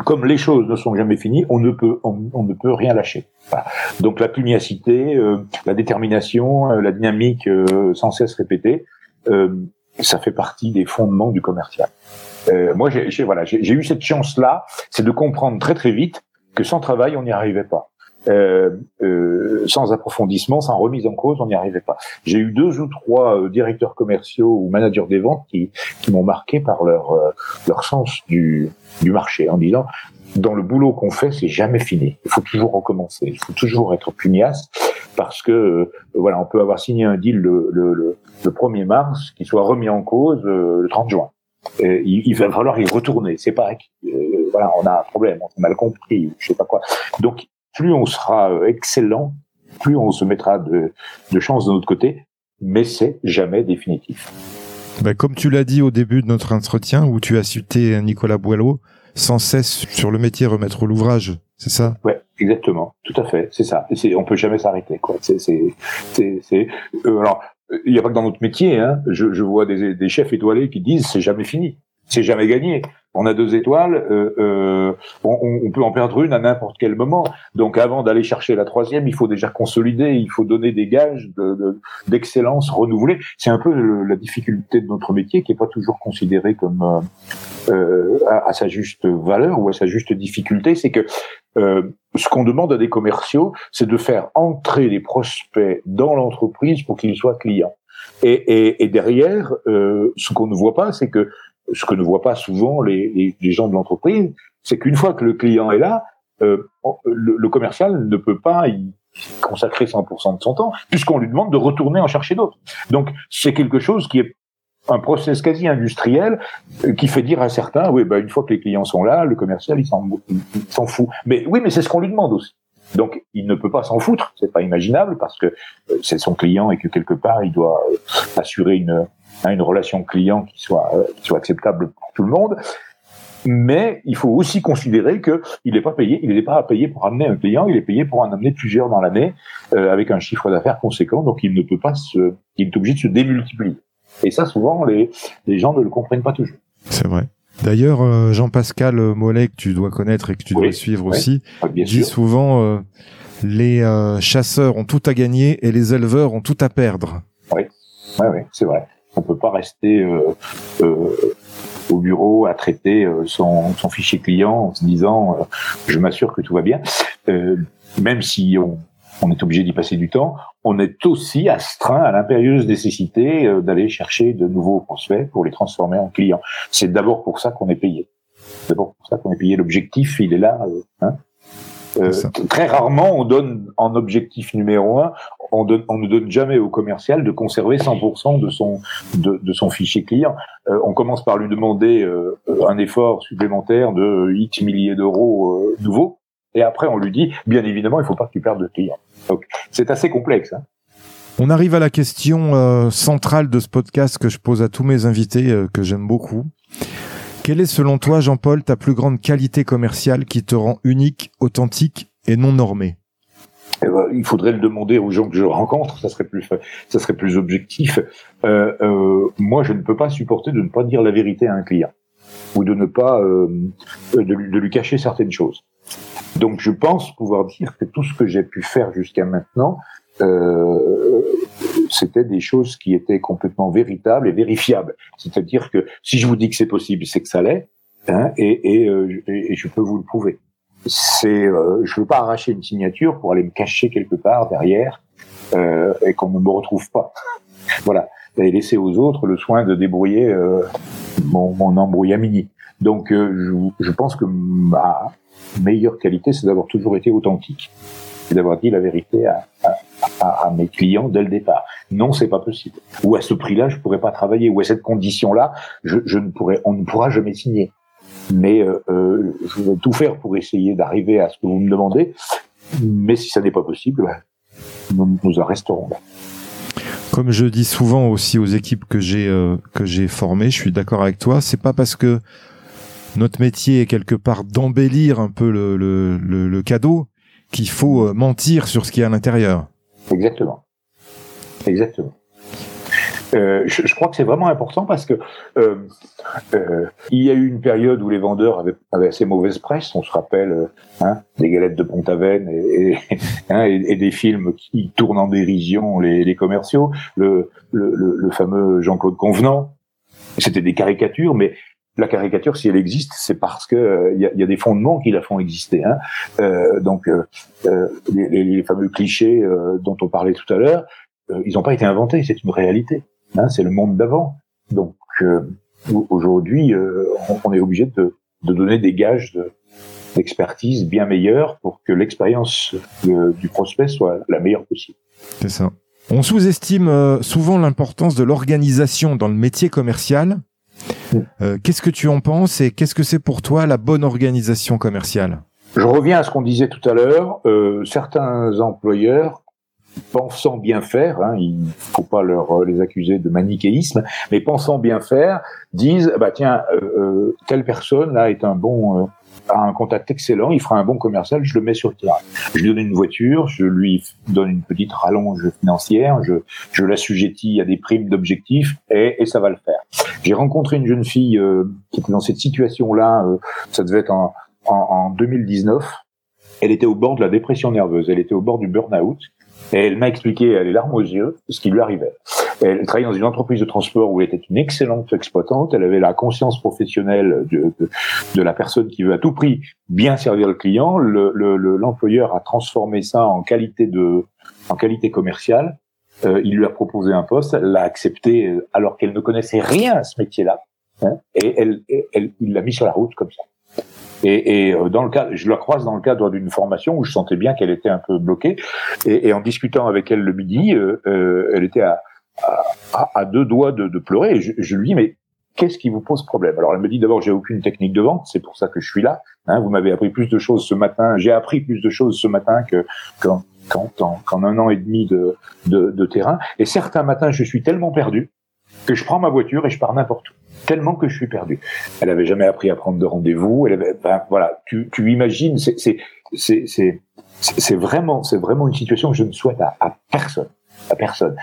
S2: comme les choses ne sont jamais finies, on ne peut, on, ne peut rien lâcher. Donc la pugnacité, euh, la détermination, euh, la dynamique euh, sans cesse répétée, ça fait partie des fondements du commercial. moi, j'ai voilà, j'ai eu cette chance-là, c'est de comprendre très très vite que sans travail, on n'y arrivait pas. Euh, euh, sans approfondissement, sans remise en cause, on n'y arrivait pas. J'ai eu deux ou trois euh, directeurs commerciaux ou managers des ventes qui, qui m'ont marqué par leur, leur sens du, du marché, en disant dans le boulot qu'on fait, c'est jamais fini. Il faut toujours recommencer. Il faut toujours être pugnace parce que voilà, on peut avoir signé un deal le, le, le, 1er mars qui soit remis en cause le 30 juin. Et il, il, va falloir y retourner. C'est pareil. voilà, on a un problème, on a mal compris, je sais pas quoi. Donc plus on sera euh, excellent, plus on se mettra de, de chance de notre côté, mais c'est jamais définitif.
S1: Ben, comme tu l'as dit au début de notre entretien, où tu as cité Nicolas Boileau, sans cesse sur le métier remettre l'ouvrage, c'est ça?
S2: Ouais, exactement, tout à fait, c'est ça. C'est, on peut jamais s'arrêter, quoi. C'est, c'est, c'est, euh, alors, il n'y a pas que dans notre métier. Hein. Je, je vois des, des chefs étoilés qui disent c'est jamais fini, c'est jamais gagné on a deux étoiles, euh, euh, on, peut en perdre une à n'importe quel moment. Donc avant d'aller chercher la troisième, il faut déjà consolider, il faut donner des gages d'excellence de, renouvelés. C'est un peu la difficulté de notre métier qui est pas toujours considéré comme euh, à, sa juste valeur ou à sa juste difficulté. C'est que ce qu'on demande à des commerciaux, c'est de faire entrer les prospects dans l'entreprise pour qu'ils soient clients. Et, et derrière, ce qu'on ne voit pas, c'est que ce que ne voient pas souvent les, gens de l'entreprise, c'est qu'une fois que le client est là, euh, le, commercial ne peut pas y consacrer 100% de son temps, puisqu'on lui demande de retourner en chercher d'autres. Donc c'est quelque chose qui est un process quasi industriel euh, qui fait dire à certains, oui, bah, une fois que les clients sont là, le commercial, il s'en fout. Mais oui, mais c'est ce qu'on lui demande aussi. Donc, il ne peut pas s'en foutre, c'est pas imaginable parce que euh, c'est son client et que quelque part, il doit assurer une, Hein, une relation client qui soit, euh, qui soit acceptable pour tout le monde. Mais il faut aussi considérer que il n'est pas payé, il n'est pas à payer pour amener un client, il est payé pour en amener plusieurs dans l'année euh, avec un chiffre d'affaires conséquent. Donc il ne peut pas se, il est obligé de se démultiplier. Et ça, souvent, les, les gens ne le comprennent pas toujours.
S1: C'est vrai. D'ailleurs, euh, Jean-Pascal Mollet, que tu dois connaître et que tu dois suivre aussi, dit souvent euh, les chasseurs ont tout à gagner et les éleveurs ont tout à perdre.
S2: Oui, oui, oui c'est vrai. On peut pas rester euh, euh, au bureau à traiter euh, son, son, fichier client en se disant je m'assure que tout va bien. même si on, on est obligé d'y passer du temps, on est aussi astreint à l'impérieuse nécessité d'aller chercher de nouveaux prospects pour les transformer en clients. C'est d'abord pour ça qu'on est payé. D'abord pour ça qu'on est payé. L'objectif, il est là. Hein euh, très rarement, on donne en objectif numéro un, on, ne donne jamais au commercial de conserver 100% de son fichier client. Euh, on commence par lui demander euh, un effort supplémentaire de X milliers d'euros nouveaux, et après on lui dit, bien évidemment, il ne faut pas que tu perdes de clients. C'est assez complexe. Hein.
S1: On arrive à la question centrale de ce podcast que je pose à tous mes invités, que j'aime beaucoup. Quelle est selon toi, Jean-Paul, ta plus grande qualité commerciale qui te rend unique, authentique et non normé?
S2: Eh ben, il faudrait le demander aux gens que je rencontre, ça serait plus, ça serait plus objectif. Euh, euh, moi, je ne peux pas supporter de ne pas dire la vérité à un client ou de ne pas euh, de, lui cacher certaines choses. Donc, je pense pouvoir dire que tout ce que j'ai pu faire jusqu'à maintenant, euh, c'était des choses qui étaient complètement véritables et vérifiables. C'est-à-dire que si je vous dis que c'est possible, c'est que ça l'est, hein, et, et, euh, et, je peux vous le prouver. C'est, euh, je veux pas arracher une signature pour aller me cacher quelque part derrière euh, et qu'on ne me retrouve pas. voilà, et laisser aux autres le soin de débrouiller mon, mon embrouillamini. Donc, je, je pense que ma meilleure qualité, c'est d'avoir toujours été authentique et d'avoir dit la vérité à, à, à, mes clients dès le départ. Non, c'est pas possible. Ou à ce prix-là, je pourrais pas travailler. Ou à cette condition-là, je, je, ne pourrais, on ne pourra jamais signer. Mais euh, euh, je vais tout faire pour essayer d'arriver à ce que vous me demandez. Mais si ça n'est pas possible, ben, nous, nous en resterons là.
S1: Comme je dis souvent aussi aux équipes que j'ai euh, que j'ai formées, je suis d'accord avec toi. C'est pas parce que notre métier est quelque part d'embellir un peu le, le, le, le cadeau qu'il faut euh, mentir sur ce qui est à l'intérieur.
S2: Exactement. Exactement. Euh, je, je, crois que c'est vraiment important parce que euh, euh, il y a eu une période où les vendeurs avaient, avaient assez mauvaise presse. On se rappelle euh, hein, des galettes de Pont-Aven et, et, hein, et, des films qui tournent en dérision les, les commerciaux. Le, le, le, fameux Jean-Claude Convenant. C'était des caricatures, mais la caricature, si elle existe, c'est parce que il euh, y, y, a, des fondements qui la font exister. Hein. Euh, donc, euh, les, les, fameux clichés dont on parlait tout à l'heure, ils n'ont pas été inventés, c'est une réalité. Hein, c'est le monde d'avant. Donc, aujourd'hui, on, on, est obligé de, de, donner des gages d'expertise bien meilleurs pour que l'expérience du prospect soit la meilleure possible.
S1: C'est ça. On sous-estime souvent l'importance de l'organisation dans le métier commercial euh, qu'est-ce que tu en penses et qu'est-ce que c'est pour toi la bonne organisation commerciale?
S2: Je reviens à ce qu'on disait tout à l'heure. Euh, certains employeurs pensant bien faire, hein, il faut pas leur les accuser de manichéisme, mais pensant bien faire, disent bah tiens euh, telle personne là est un bon a un contact excellent, il fera un bon commercial, je le mets sur le terrain. Je lui donne une voiture, je lui donne une petite rallonge financière, je, je l'assujettis à des primes d'objectifs et, et, ça va le faire. J'ai rencontré une jeune fille euh, qui était dans cette situation-là, euh, ça devait être en, en, en 2019. Elle était au bord de la dépression nerveuse, elle était au bord du burn-out. Et elle m'a expliqué, elle est larmes aux yeux, ce qui lui arrivait. Elle travaillait dans une entreprise de transport où elle était une excellente exploitante. Elle avait la conscience professionnelle de, de, de la personne qui veut à tout prix bien servir le client. L'employeur le, le, a transformé ça en qualité de, en qualité commerciale. Euh, il lui a proposé un poste, elle l'a accepté euh, alors qu'elle ne connaissait rien à ce métier-là. Hein, et elle, elle, il l'a mis sur la route comme ça. Et, et, euh, dans le cas, je la croise dans le cadre d'une formation où je sentais bien qu'elle était un peu bloquée. Et, et, en discutant avec elle le midi, euh, euh, elle était à, à, à, deux doigts de, de pleurer. Et je, je, lui dis mais qu'est-ce qui vous pose problème? Alors elle me dit d'abord j'ai aucune technique de vente, c'est pour ça que je suis là. Hein, vous m'avez appris plus de choses ce matin. J'ai appris plus de choses ce matin que qu'en un an et demi de, de, de terrain. Et certains matins je suis tellement perdu que je prends ma voiture et je pars n'importe où tellement que je suis perdu. Elle avait jamais appris à prendre de rendez-vous. Elle avait, ben, voilà, tu, tu imagines, c'est, c'est, c'est, c'est, vraiment, c'est vraiment une situation que je ne souhaite à, personne, à personne.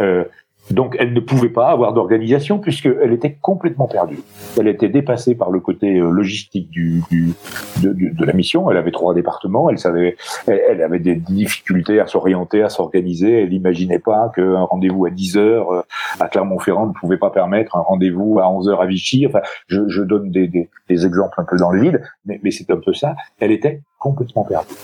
S2: Euh, donc elle ne pouvait pas avoir d'organisation puisqu'elle était complètement perdue. Elle était dépassée par le côté euh, logistique du, du, de, de, la mission. Elle avait trois départements. Elle savait, elle, elle avait des difficultés à s'orienter, à s'organiser. Elle n'imaginait pas qu'un rendez-vous à 10 heures euh, à Clermont-Ferrand ne pouvait pas permettre un rendez-vous à 11 heures à Vichy. Enfin, je, je donne des, des, des, exemples un peu dans le vide, mais, mais c'est un peu ça. Elle était complètement perdue.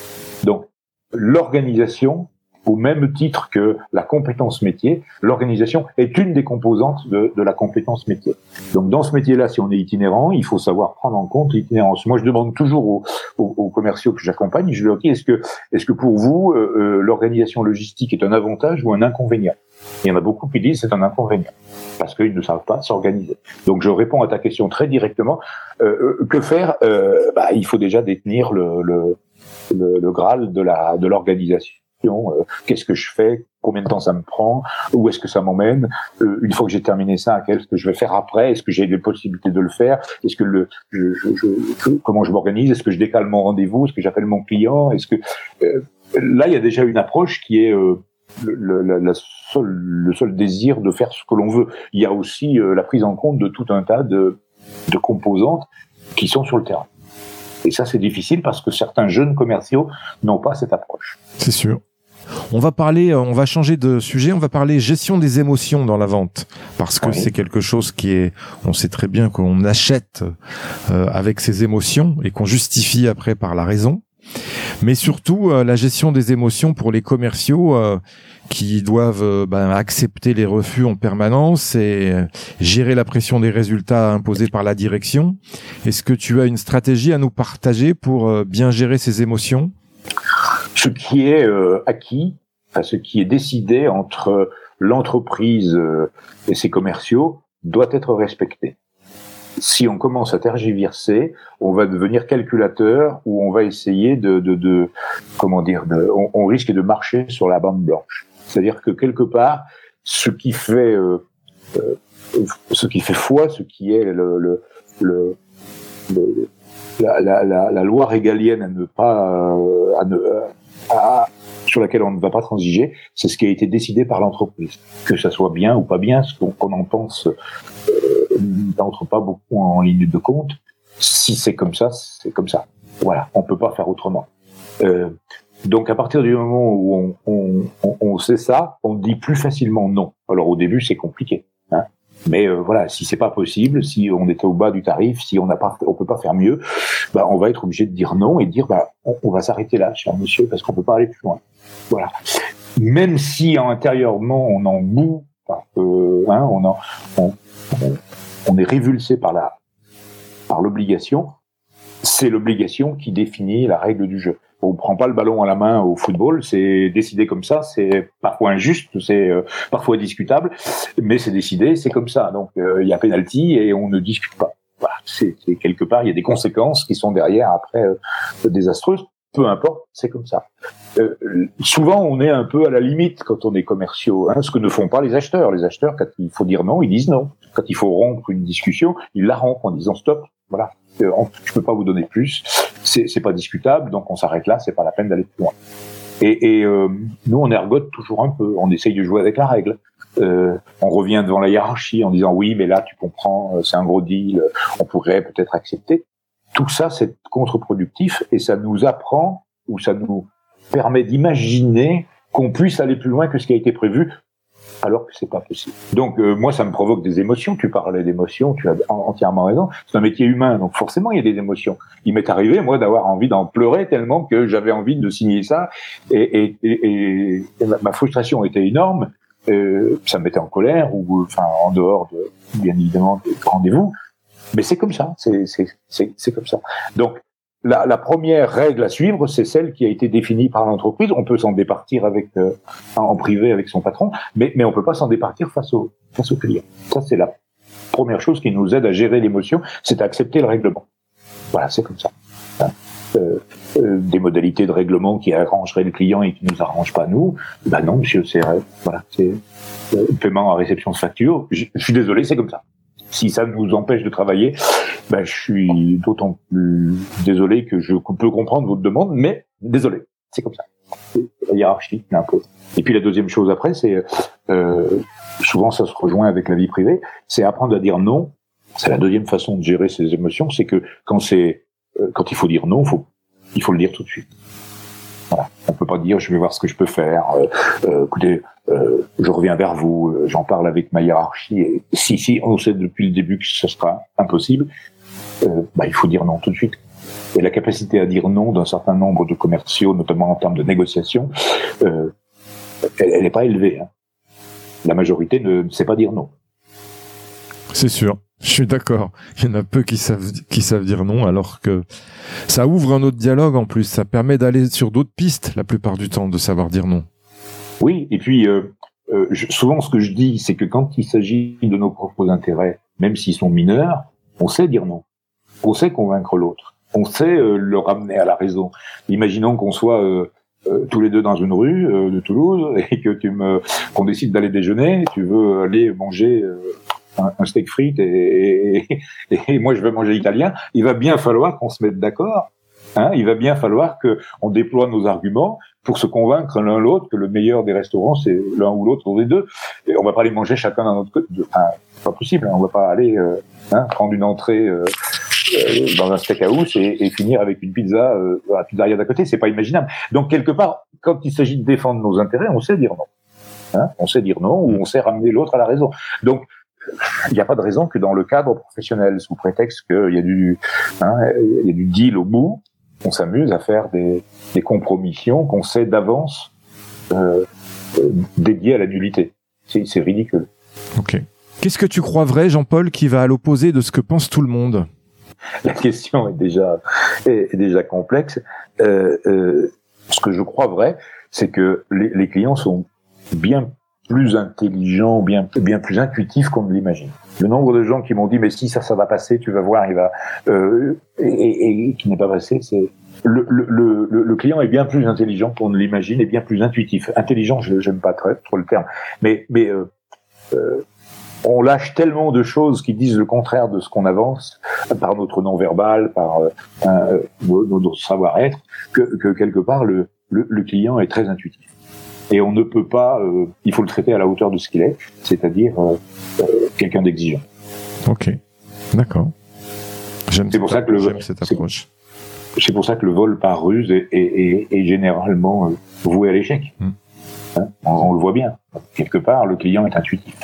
S2: Donc l'organisation au même titre que la compétence métier, l'organisation est une des composantes de, de, la compétence métier. Donc dans ce métier-là, si on est itinérant, il faut savoir prendre en compte l'itinérance. Moi, je demande toujours aux, aux, aux commerciaux que j'accompagne, je leur dis est-ce que, est-ce que pour vous, euh, euh, l'organisation logistique est un avantage ou un inconvénient? Il y en a beaucoup qui disent c'est un inconvénient parce qu'ils ne savent pas s'organiser. Donc je réponds à ta question très directement. Euh, euh que faire? Euh, bah, Il faut déjà détenir le, le, le, le Graal de l'organisation euh, qu'est-ce que je fais, combien de temps ça me prend, où est-ce que ça m'emmène, euh, une fois que j'ai terminé ça, qu'est-ce que je vais faire après, est-ce que j'ai des possibilités de le faire, est-ce que le, je, je, je, comment je m'organise, est-ce que je décale mon rendez-vous, est-ce que j'appelle mon client, est-ce que euh, là il y a déjà une approche qui est le, le, la seul, le seul désir de faire ce que l'on veut. Il y a aussi la prise en compte de tout un tas de, de composantes qui sont sur le terrain. Et ça, c'est difficile parce que certains jeunes commerciaux n'ont pas cette approche.
S1: C'est sûr. On va parler, euh, on va changer de sujet, on va parler gestion des émotions dans la vente parce que oui. c'est quelque chose qui est, on sait très bien qu'on achète euh, avec ses émotions et qu'on justifie après par la raison. mais surtout la gestion des émotions pour les commerciaux qui doivent ben, accepter les refus en permanence et gérer la pression des résultats imposés par la direction. Est-ce que tu as une stratégie à nous partager pour bien gérer ces émotions?
S2: Ce qui est acquis, ce qui est décidé entre l'entreprise et ses commerciaux doit être respecté si on commence à tergiverser, on va devenir calculateur ou on va essayer de, de, de comment dire, on, risque de marcher sur la bande blanche. C'est-à-dire que quelque part, ce qui fait, euh, euh, ce qui fait foi, ce qui est le, le, le, la, la, la, la, loi régalienne à ne pas, euh, à ne, sur laquelle on ne va pas transiger, c'est ce qui a été décidé par l'entreprise. Que ça soit bien ou pas bien, ce qu'on en pense n'entre pas beaucoup en ligne de compte. Si c'est comme ça, c'est comme ça. Voilà, on peut pas faire autrement. Euh, donc à partir du moment où on, on, on, sait ça, on dit plus facilement non. Alors au début c'est compliqué. Mais euh, voilà, si c'est pas possible, si on est au bas du tarif, si on n'a pas, on peut pas faire mieux, bah, on va être obligé de dire non et dire bah on, va s'arrêter là, cher monsieur, parce qu'on peut pas aller plus loin. Voilà. Même si intérieurement on en bout, euh, hein, on, en, on, on est révulsé par la par l'obligation, c'est l'obligation qui définit la règle du jeu. On prend pas le ballon à la main au football, c'est décidé comme ça, c'est parfois injuste, c'est euh, parfois discutable, mais c'est décidé, c'est comme ça. Donc euh, il y a penalty et on ne discute pas. Voilà, c'est quelque part, il y a des conséquences qui sont derrière après euh, désastreuses peu importe, c'est comme ça. Euh, souvent, on est un peu à la limite quand on est commerciaux, hein, ce que ne font pas les acheteurs. Les acheteurs, quand il faut dire non, ils disent non. Quand il faut rompre une discussion, ils la rompent en disant stop. Voilà, euh, je peux pas vous donner plus. C'est, pas discutable, donc on s'arrête là. C'est pas la peine d'aller plus loin. Et, et euh, nous, on ergote toujours un peu. On essaye de jouer avec la règle. Euh, on revient devant la hiérarchie en disant oui, mais là, tu comprends, euh, c'est un gros deal. On pourrait peut-être accepter tout ça, c'est contre-productif et ça nous apprend ou ça nous permet d'imaginer qu'on puisse aller plus loin que ce qui a été prévu alors que c'est pas possible. Donc euh, moi ça me provoque des émotions, tu parlais d'émotions, tu as entièrement raison, c'est un métier humain donc forcément il y a des émotions. Il m'est arrivé moi d'avoir envie d'en pleurer tellement que j'avais envie de signer ça et, et, et, ma frustration était énorme, euh, ça me mettait en colère ou enfin en dehors de bien évidemment des rendez-vous, mais c'est comme ça, c'est comme ça. Donc, la, première règle à suivre, c'est celle qui a été définie par l'entreprise. On peut s'en départir avec euh, en privé avec son patron, mais, mais on peut pas s'en départir face au, face au client. Ça, c'est la première chose qui nous aide à gérer l'émotion, c'est accepter le règlement. Voilà, c'est comme ça. Hein. Euh, euh, des modalités de règlement qui arrangeraient le client et qui nous arrangent pas nous, ben non, monsieur, c'est voilà, c'est paiement à réception de facture. je suis désolé, c'est comme ça si ça nous empêche de travailler, ben, je suis d'autant plus désolé que je peux comprendre votre demande, mais désolé, c'est comme ça. La hiérarchie l'impose. Et puis la deuxième chose après, c'est euh, souvent ça se rejoint avec la vie privée, c'est apprendre à dire non. C'est la deuxième façon de gérer ses émotions, c'est que quand c'est euh, quand il faut dire non, il faut le dire tout de suite. Peut pas dire je vais voir ce que je peux faire. Euh, euh, écoutez, euh, je reviens vers vous, euh, j'en parle avec ma hiérarchie. Et si si on sait depuis le début que ce sera impossible, euh, bah, il faut dire non tout de suite. Et la capacité à dire non d'un certain nombre de commerciaux, notamment en termes de négociation, elle n'est pas élevée. Hein. La majorité ne sait pas dire non.
S1: C'est sûr. Je suis d'accord. Il y en a peu qui savent, dire non, alors que ça ouvre un autre dialogue en plus. Ça permet d'aller sur d'autres pistes la plupart du temps, de savoir dire non.
S2: Oui, et puis euh, euh, souvent ce que je dis, c'est que quand il s'agit de nos propres intérêts, même s'ils sont mineurs, on sait dire non. On sait convaincre l'autre. On sait euh, le ramener à la raison. Imaginons qu'on soit tous les deux dans une rue de Toulouse et que tu me qu'on décide d'aller déjeuner, tu veux aller manger un, steak frites et, et, moi je veux manger italien, il va bien falloir qu'on se mette d'accord. Hein, il va bien falloir que on déploie nos arguments pour se convaincre l'un l'autre que le meilleur des restaurants c'est l'un ou l'autre des deux. Et on va pas aller manger chacun dans notre côté. Enfin, c'est pas possible. Hein, on va pas aller euh, hein, prendre une entrée euh, euh, dans un steakhouse et, et finir avec une pizza euh, à la pizzeria d'à côté. C'est pas imaginable. Donc quelque part, quand il s'agit de défendre nos intérêts, on sait dire non. Hein, on sait dire non ou on sait ramener l'autre à la raison. Donc il n'y a pas de raison que dans le cadre professionnel, sous prétexte qu'il y a du, hein, il y a du deal au bout, on s'amuse à faire des, des compromissions qu'on sait d'avance euh, dédiées à la nullité. C'est ridicule.
S1: Ok. Qu'est-ce que tu crois vrai, Jean-Paul, qui va à l'opposé de ce que pense tout le monde?
S2: La question est déjà, est, déjà complexe. Euh, euh, ce que je crois vrai, c'est que les, les, clients sont bien plus intelligents, bien, bien plus intuitifs qu'on ne l'imagine. Le nombre de gens qui m'ont dit mais si ça ça va passer, tu vas voir, il va euh, et, et, qui n'est pas passé, c'est le, le, le, le, client est bien plus intelligent qu'on ne l'imagine et bien plus intuitif. Intelligent, je n'aime pas très, trop le terme, mais mais euh, euh, on lâche tellement de choses qui disent le contraire de ce qu'on avance par notre non-verbal, par euh, euh notre savoir-être, que, que, quelque part le, le, le, client est très intuitif. Et on ne peut pas, euh, il faut le traiter à la hauteur de ce qu'il est, c'est-à-dire euh, euh, quelqu'un d'exigeant.
S1: Ok, d'accord. J'aime pour ça que le, cette approche.
S2: C'est pour ça que le vol par ruse est, est, est, généralement voué à l'échec. Hmm. Hein? On, on, le voit bien. Quelque part, le client est intuitif.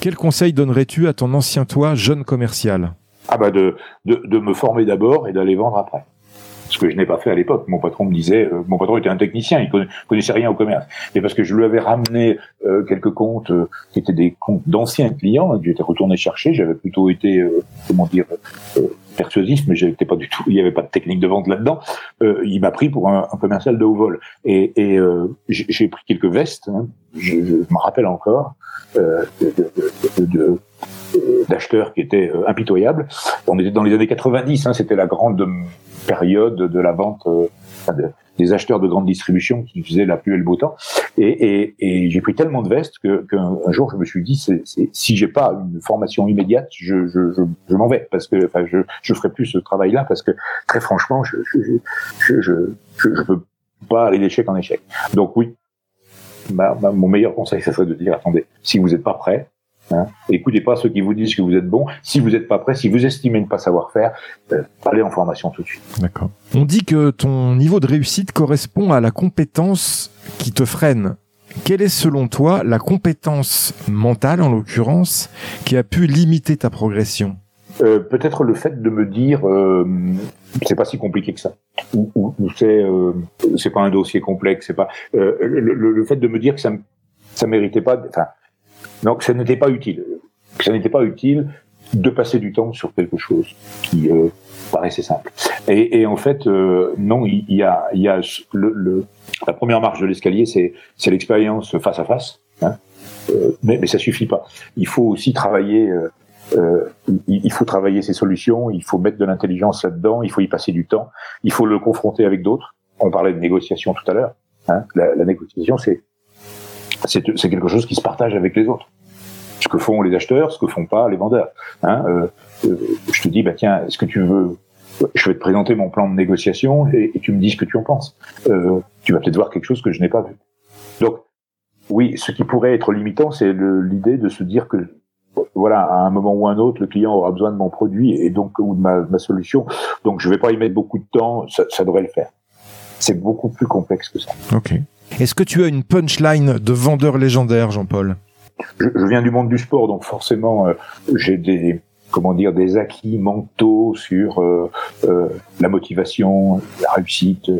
S1: Quel conseil donnerais-tu à ton ancien toi, jeune commercial?
S2: Ah bah de, de, de me former d'abord et d'aller vendre après. Ce que je n'ai pas fait à l'époque. Mon patron me disait, euh, mon patron était un technicien, il connaissait rien au commerce. Et parce que je lui avais ramené euh, quelques comptes euh, qui étaient des comptes d'anciens clients, hein, j'étais retourné chercher, j'avais plutôt été, comment dire, persuasif, mais j'étais pas du tout, il n'y avait pas de technique de vente là-dedans. il m'a pris pour un, un, commercial de haut vol. Et, et j'ai pris quelques vestes, hein, je, me rappelle encore, euh, d'acheteurs qui étaient euh, impitoyables. On était dans les années 90, hein, c'était la grande période de la vente euh, des acheteurs de grande distribution qui faisaient la pluie et le beau temps. Et, et, j'ai pris tellement de vestes que qu'un jour je me suis dit, c'est, si j'ai pas une formation immédiate, je, je, je, je m'en vais parce que enfin, je je ferai plus ce travail-là parce que très franchement, je je je, je, je peux pas aller d'échec en échec. Donc oui, mon meilleur conseil, ça serait de dire attendez, si vous n'êtes pas prêt, hein, écoutez pas ceux qui vous disent que vous êtes bon. Si vous n'êtes pas prêt, si vous estimez ne pas savoir faire, euh, allez en formation tout de suite.
S1: D'accord. On dit que ton niveau de réussite correspond à la compétence qui te freine. Quelle est selon toi la compétence mentale, en l'occurrence, qui a pu limiter ta progression?
S2: Euh, peut-être le fait de me dire euh, c'est pas si compliqué que ça ou, ou, c'est euh, c'est pas un dossier complexe c'est pas euh, le, le, fait de me dire que ça ça méritait pas enfin que ça n'était pas utile ça n'était pas utile de passer du temps sur quelque chose qui euh, paraissait simple et, et en fait non il y, a il y a le, le la première marche de l'escalier c'est c'est l'expérience face à face hein, mais, mais ça suffit pas il faut aussi travailler euh, il, faut travailler ses solutions, il faut mettre de l'intelligence là-dedans, il faut y passer du temps, il faut le confronter avec d'autres. On parlait de négociation tout à l'heure. Hein. La, la, négociation, c'est c'est quelque chose qui se partage avec les autres. Ce que font les acheteurs, ce que font pas les vendeurs. Hein. Euh, euh, je te dis, bah tiens, est-ce que tu veux je vais te présenter mon plan de négociation et, tu me dis ce que tu en penses. Euh, tu vas peut-être voir quelque chose que je n'ai pas vu. Donc, oui, ce qui pourrait être limitant, c'est l'idée de se dire que voilà, à un moment ou un autre, le client aura besoin de mon produit et donc ou de ma, solution. Donc je vais pas y mettre beaucoup de temps, ça, ça devrait le faire. C'est beaucoup plus complexe que ça.
S1: Ok. Est-ce que tu as une punchline de vendeur légendaire, Jean-Paul?
S2: Je, je, viens du monde du sport, donc forcément, euh, j'ai des, comment dire, des acquis mentaux sur euh, euh, la motivation, la réussite,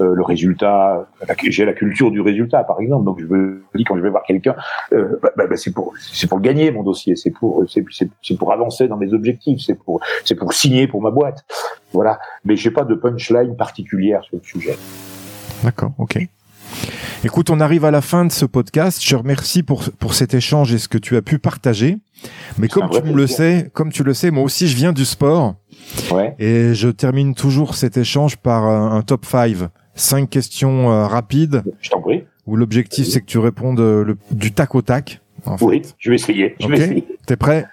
S2: le résultat. J'ai la culture du résultat, par exemple. Donc je me dis quand je vais voir quelqu'un, bah, bah, bah, c'est pour c'est pour gagner mon dossier, c'est pour c'est pour avancer dans mes objectifs, c'est pour c'est pour signer pour ma boîte. Voilà. Mais j'ai pas de punchline particulière sur le sujet.
S1: D'accord. Ok. Écoute, on arrive à la fin de ce podcast. Je remercie pour, pour cet échange et ce que tu as pu partager. Mais comme tu me le sais, comme tu le sais, moi aussi je viens du sport.
S2: Ouais.
S1: Et je termine toujours cet échange par un, top 5. Cinq questions euh, rapides.
S2: Je t'en prie.
S1: Où l'objectif c'est que tu répondes euh, le, du tac au tac.
S2: En fait. Oui, je vais essayer. Je okay. vais
S1: T'es prêt?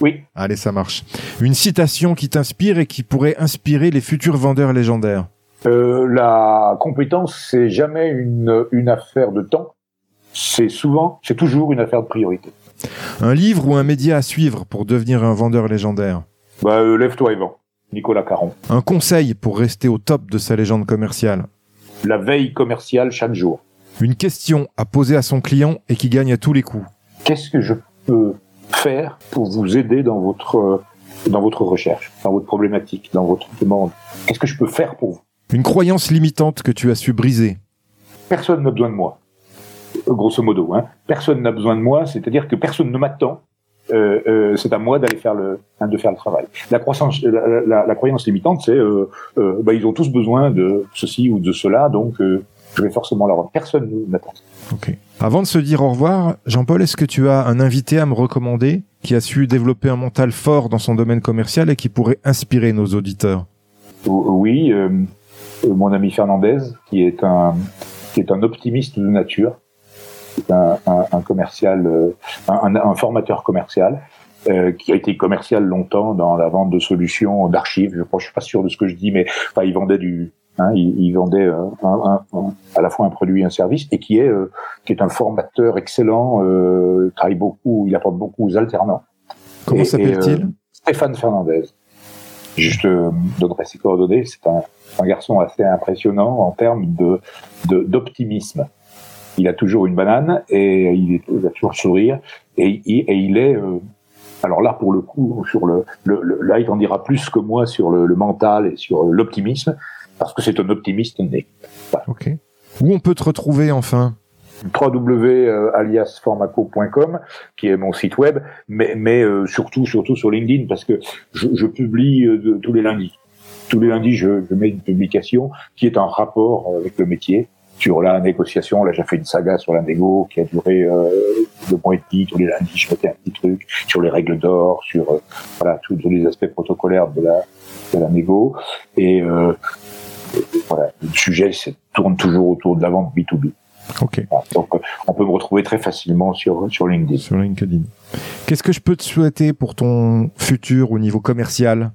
S2: Oui.
S1: Allez, ça marche. Une citation qui t'inspire et qui pourrait inspirer les futurs vendeurs légendaires.
S2: Euh, la compétence, c'est jamais une, une affaire de temps. C'est souvent, c'est toujours une affaire de priorité.
S1: Un livre ou un média à suivre pour devenir un vendeur légendaire?
S2: Bah, euh, Lève-toi et vends. Nicolas Caron.
S1: Un conseil pour rester au top de sa légende commerciale?
S2: La veille commerciale chaque jour.
S1: Une question à poser à son client et qui gagne à tous les coups.
S2: Qu'est-ce que je peux faire pour vous aider dans votre dans votre recherche, dans votre problématique, dans votre demande? Qu'est-ce que je peux faire pour vous?
S1: Une croyance limitante que tu as su briser.
S2: Personne n'a besoin de moi, grosso modo. Hein. Personne n'a besoin de moi, c'est-à-dire que personne ne m'attend. Euh, euh, c'est à moi d'aller faire le de faire le travail. La croissance, la, la, la croyance limitante, c'est euh, euh, bah, ils ont tous besoin de ceci ou de cela, donc je vais forcément leur personne ne m'attend.
S1: Ok. Avant de se dire au revoir, Jean-Paul, est-ce que tu as un invité à me recommander qui a su développer un mental fort dans son domaine commercial et qui pourrait inspirer nos auditeurs?
S2: Oui, mon ami Fernandez, qui est un qui est un optimiste de nature, un, un, un commercial, euh, un, un, formateur commercial. Euh, qui a été commercial longtemps dans la vente de solutions d'archives. Je ne suis pas sûr de ce que je dis, mais enfin, il vendait du, hein, il, il, vendait euh, un, à la fois un produit et un service, et qui est euh, qui est un formateur excellent, euh, travaille beaucoup, il apporte beaucoup aux alternants.
S1: Comment s'appelle-t-il?
S2: Stéphane Fernandez. Je te donnerai ses coordonnées. C'est un, un, garçon assez impressionnant en termes de d'optimisme. Il a toujours une banane et il, est, il a toujours le sourire et, et, et il est euh, alors là, pour le coup, sur le, le, le là, il en dira plus que moi sur le, le mental et sur l'optimisme, parce que c'est un optimiste né.
S1: Voilà. Ok. Où on peut te retrouver enfin?
S2: www.aliasformaco.com qui est mon site web, mais, mais euh, surtout surtout sur LinkedIn parce que je, je publie euh, tous les lundis. Tous les lundis, je, je, mets une publication qui est en rapport avec le métier sur la négociation. Là, j'ai fait une saga sur la qui a duré euh, deux mois et demi. Tous les lundis, je mettais un petit truc sur les règles d'or, sur euh, voilà tous les aspects protocolaires de la de la négo. Et euh, voilà, le sujet tourne toujours autour de la vente B2B.
S1: Ok.
S2: Donc, on peut me retrouver très facilement sur sur LinkedIn.
S1: Sur LinkedIn. Qu'est-ce que je peux te souhaiter pour ton futur au niveau commercial?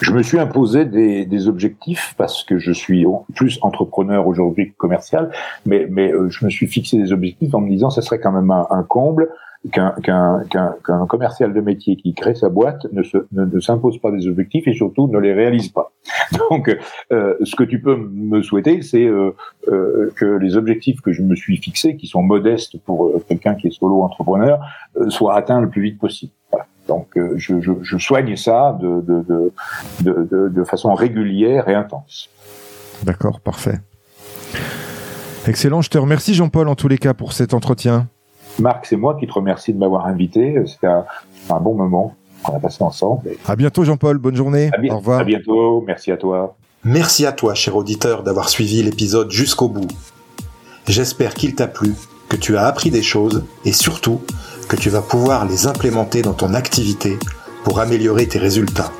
S2: Je me suis imposé des, des, objectifs parce que je suis plus entrepreneur aujourd'hui que commercial, mais, mais euh, je me suis fixé des objectifs en me disant ça serait quand même un, un comble qu'un qu'un qu'un commercial de métier qui crée sa boîte ne se ne, ne s'impose pas des objectifs et surtout ne les réalise pas. Donc, euh, ce que tu peux me souhaiter, c'est euh, euh, que les objectifs que je me suis fixés, qui sont modestes pour quelqu'un qui est solo entrepreneur, soient atteints le plus vite possible. Donc, je, je, je, soigne ça de, de, de, de, de façon régulière et intense.
S1: D'accord, parfait. Excellent, je te remercie Jean-Paul en tous les cas pour cet entretien.
S2: Marc, c'est moi qui te remercie de m'avoir invité. C'était un, un, bon moment qu'on a passé ensemble. Et...
S1: À bientôt Jean-Paul, bonne journée.
S2: À Au revoir. À bientôt, merci à toi.
S3: Merci à toi, cher auditeur, d'avoir suivi l'épisode jusqu'au bout. J'espère qu'il t'a plu, que tu as appris des choses et surtout que tu vas pouvoir les implémenter dans ton activité pour améliorer tes résultats.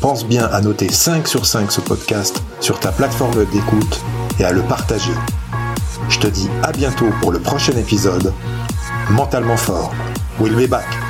S3: Pense bien à noter 5 sur 5 ce podcast sur ta plateforme d'écoute et à le partager. Je te dis à bientôt pour le prochain épisode. Mentalement fort. We'll be back.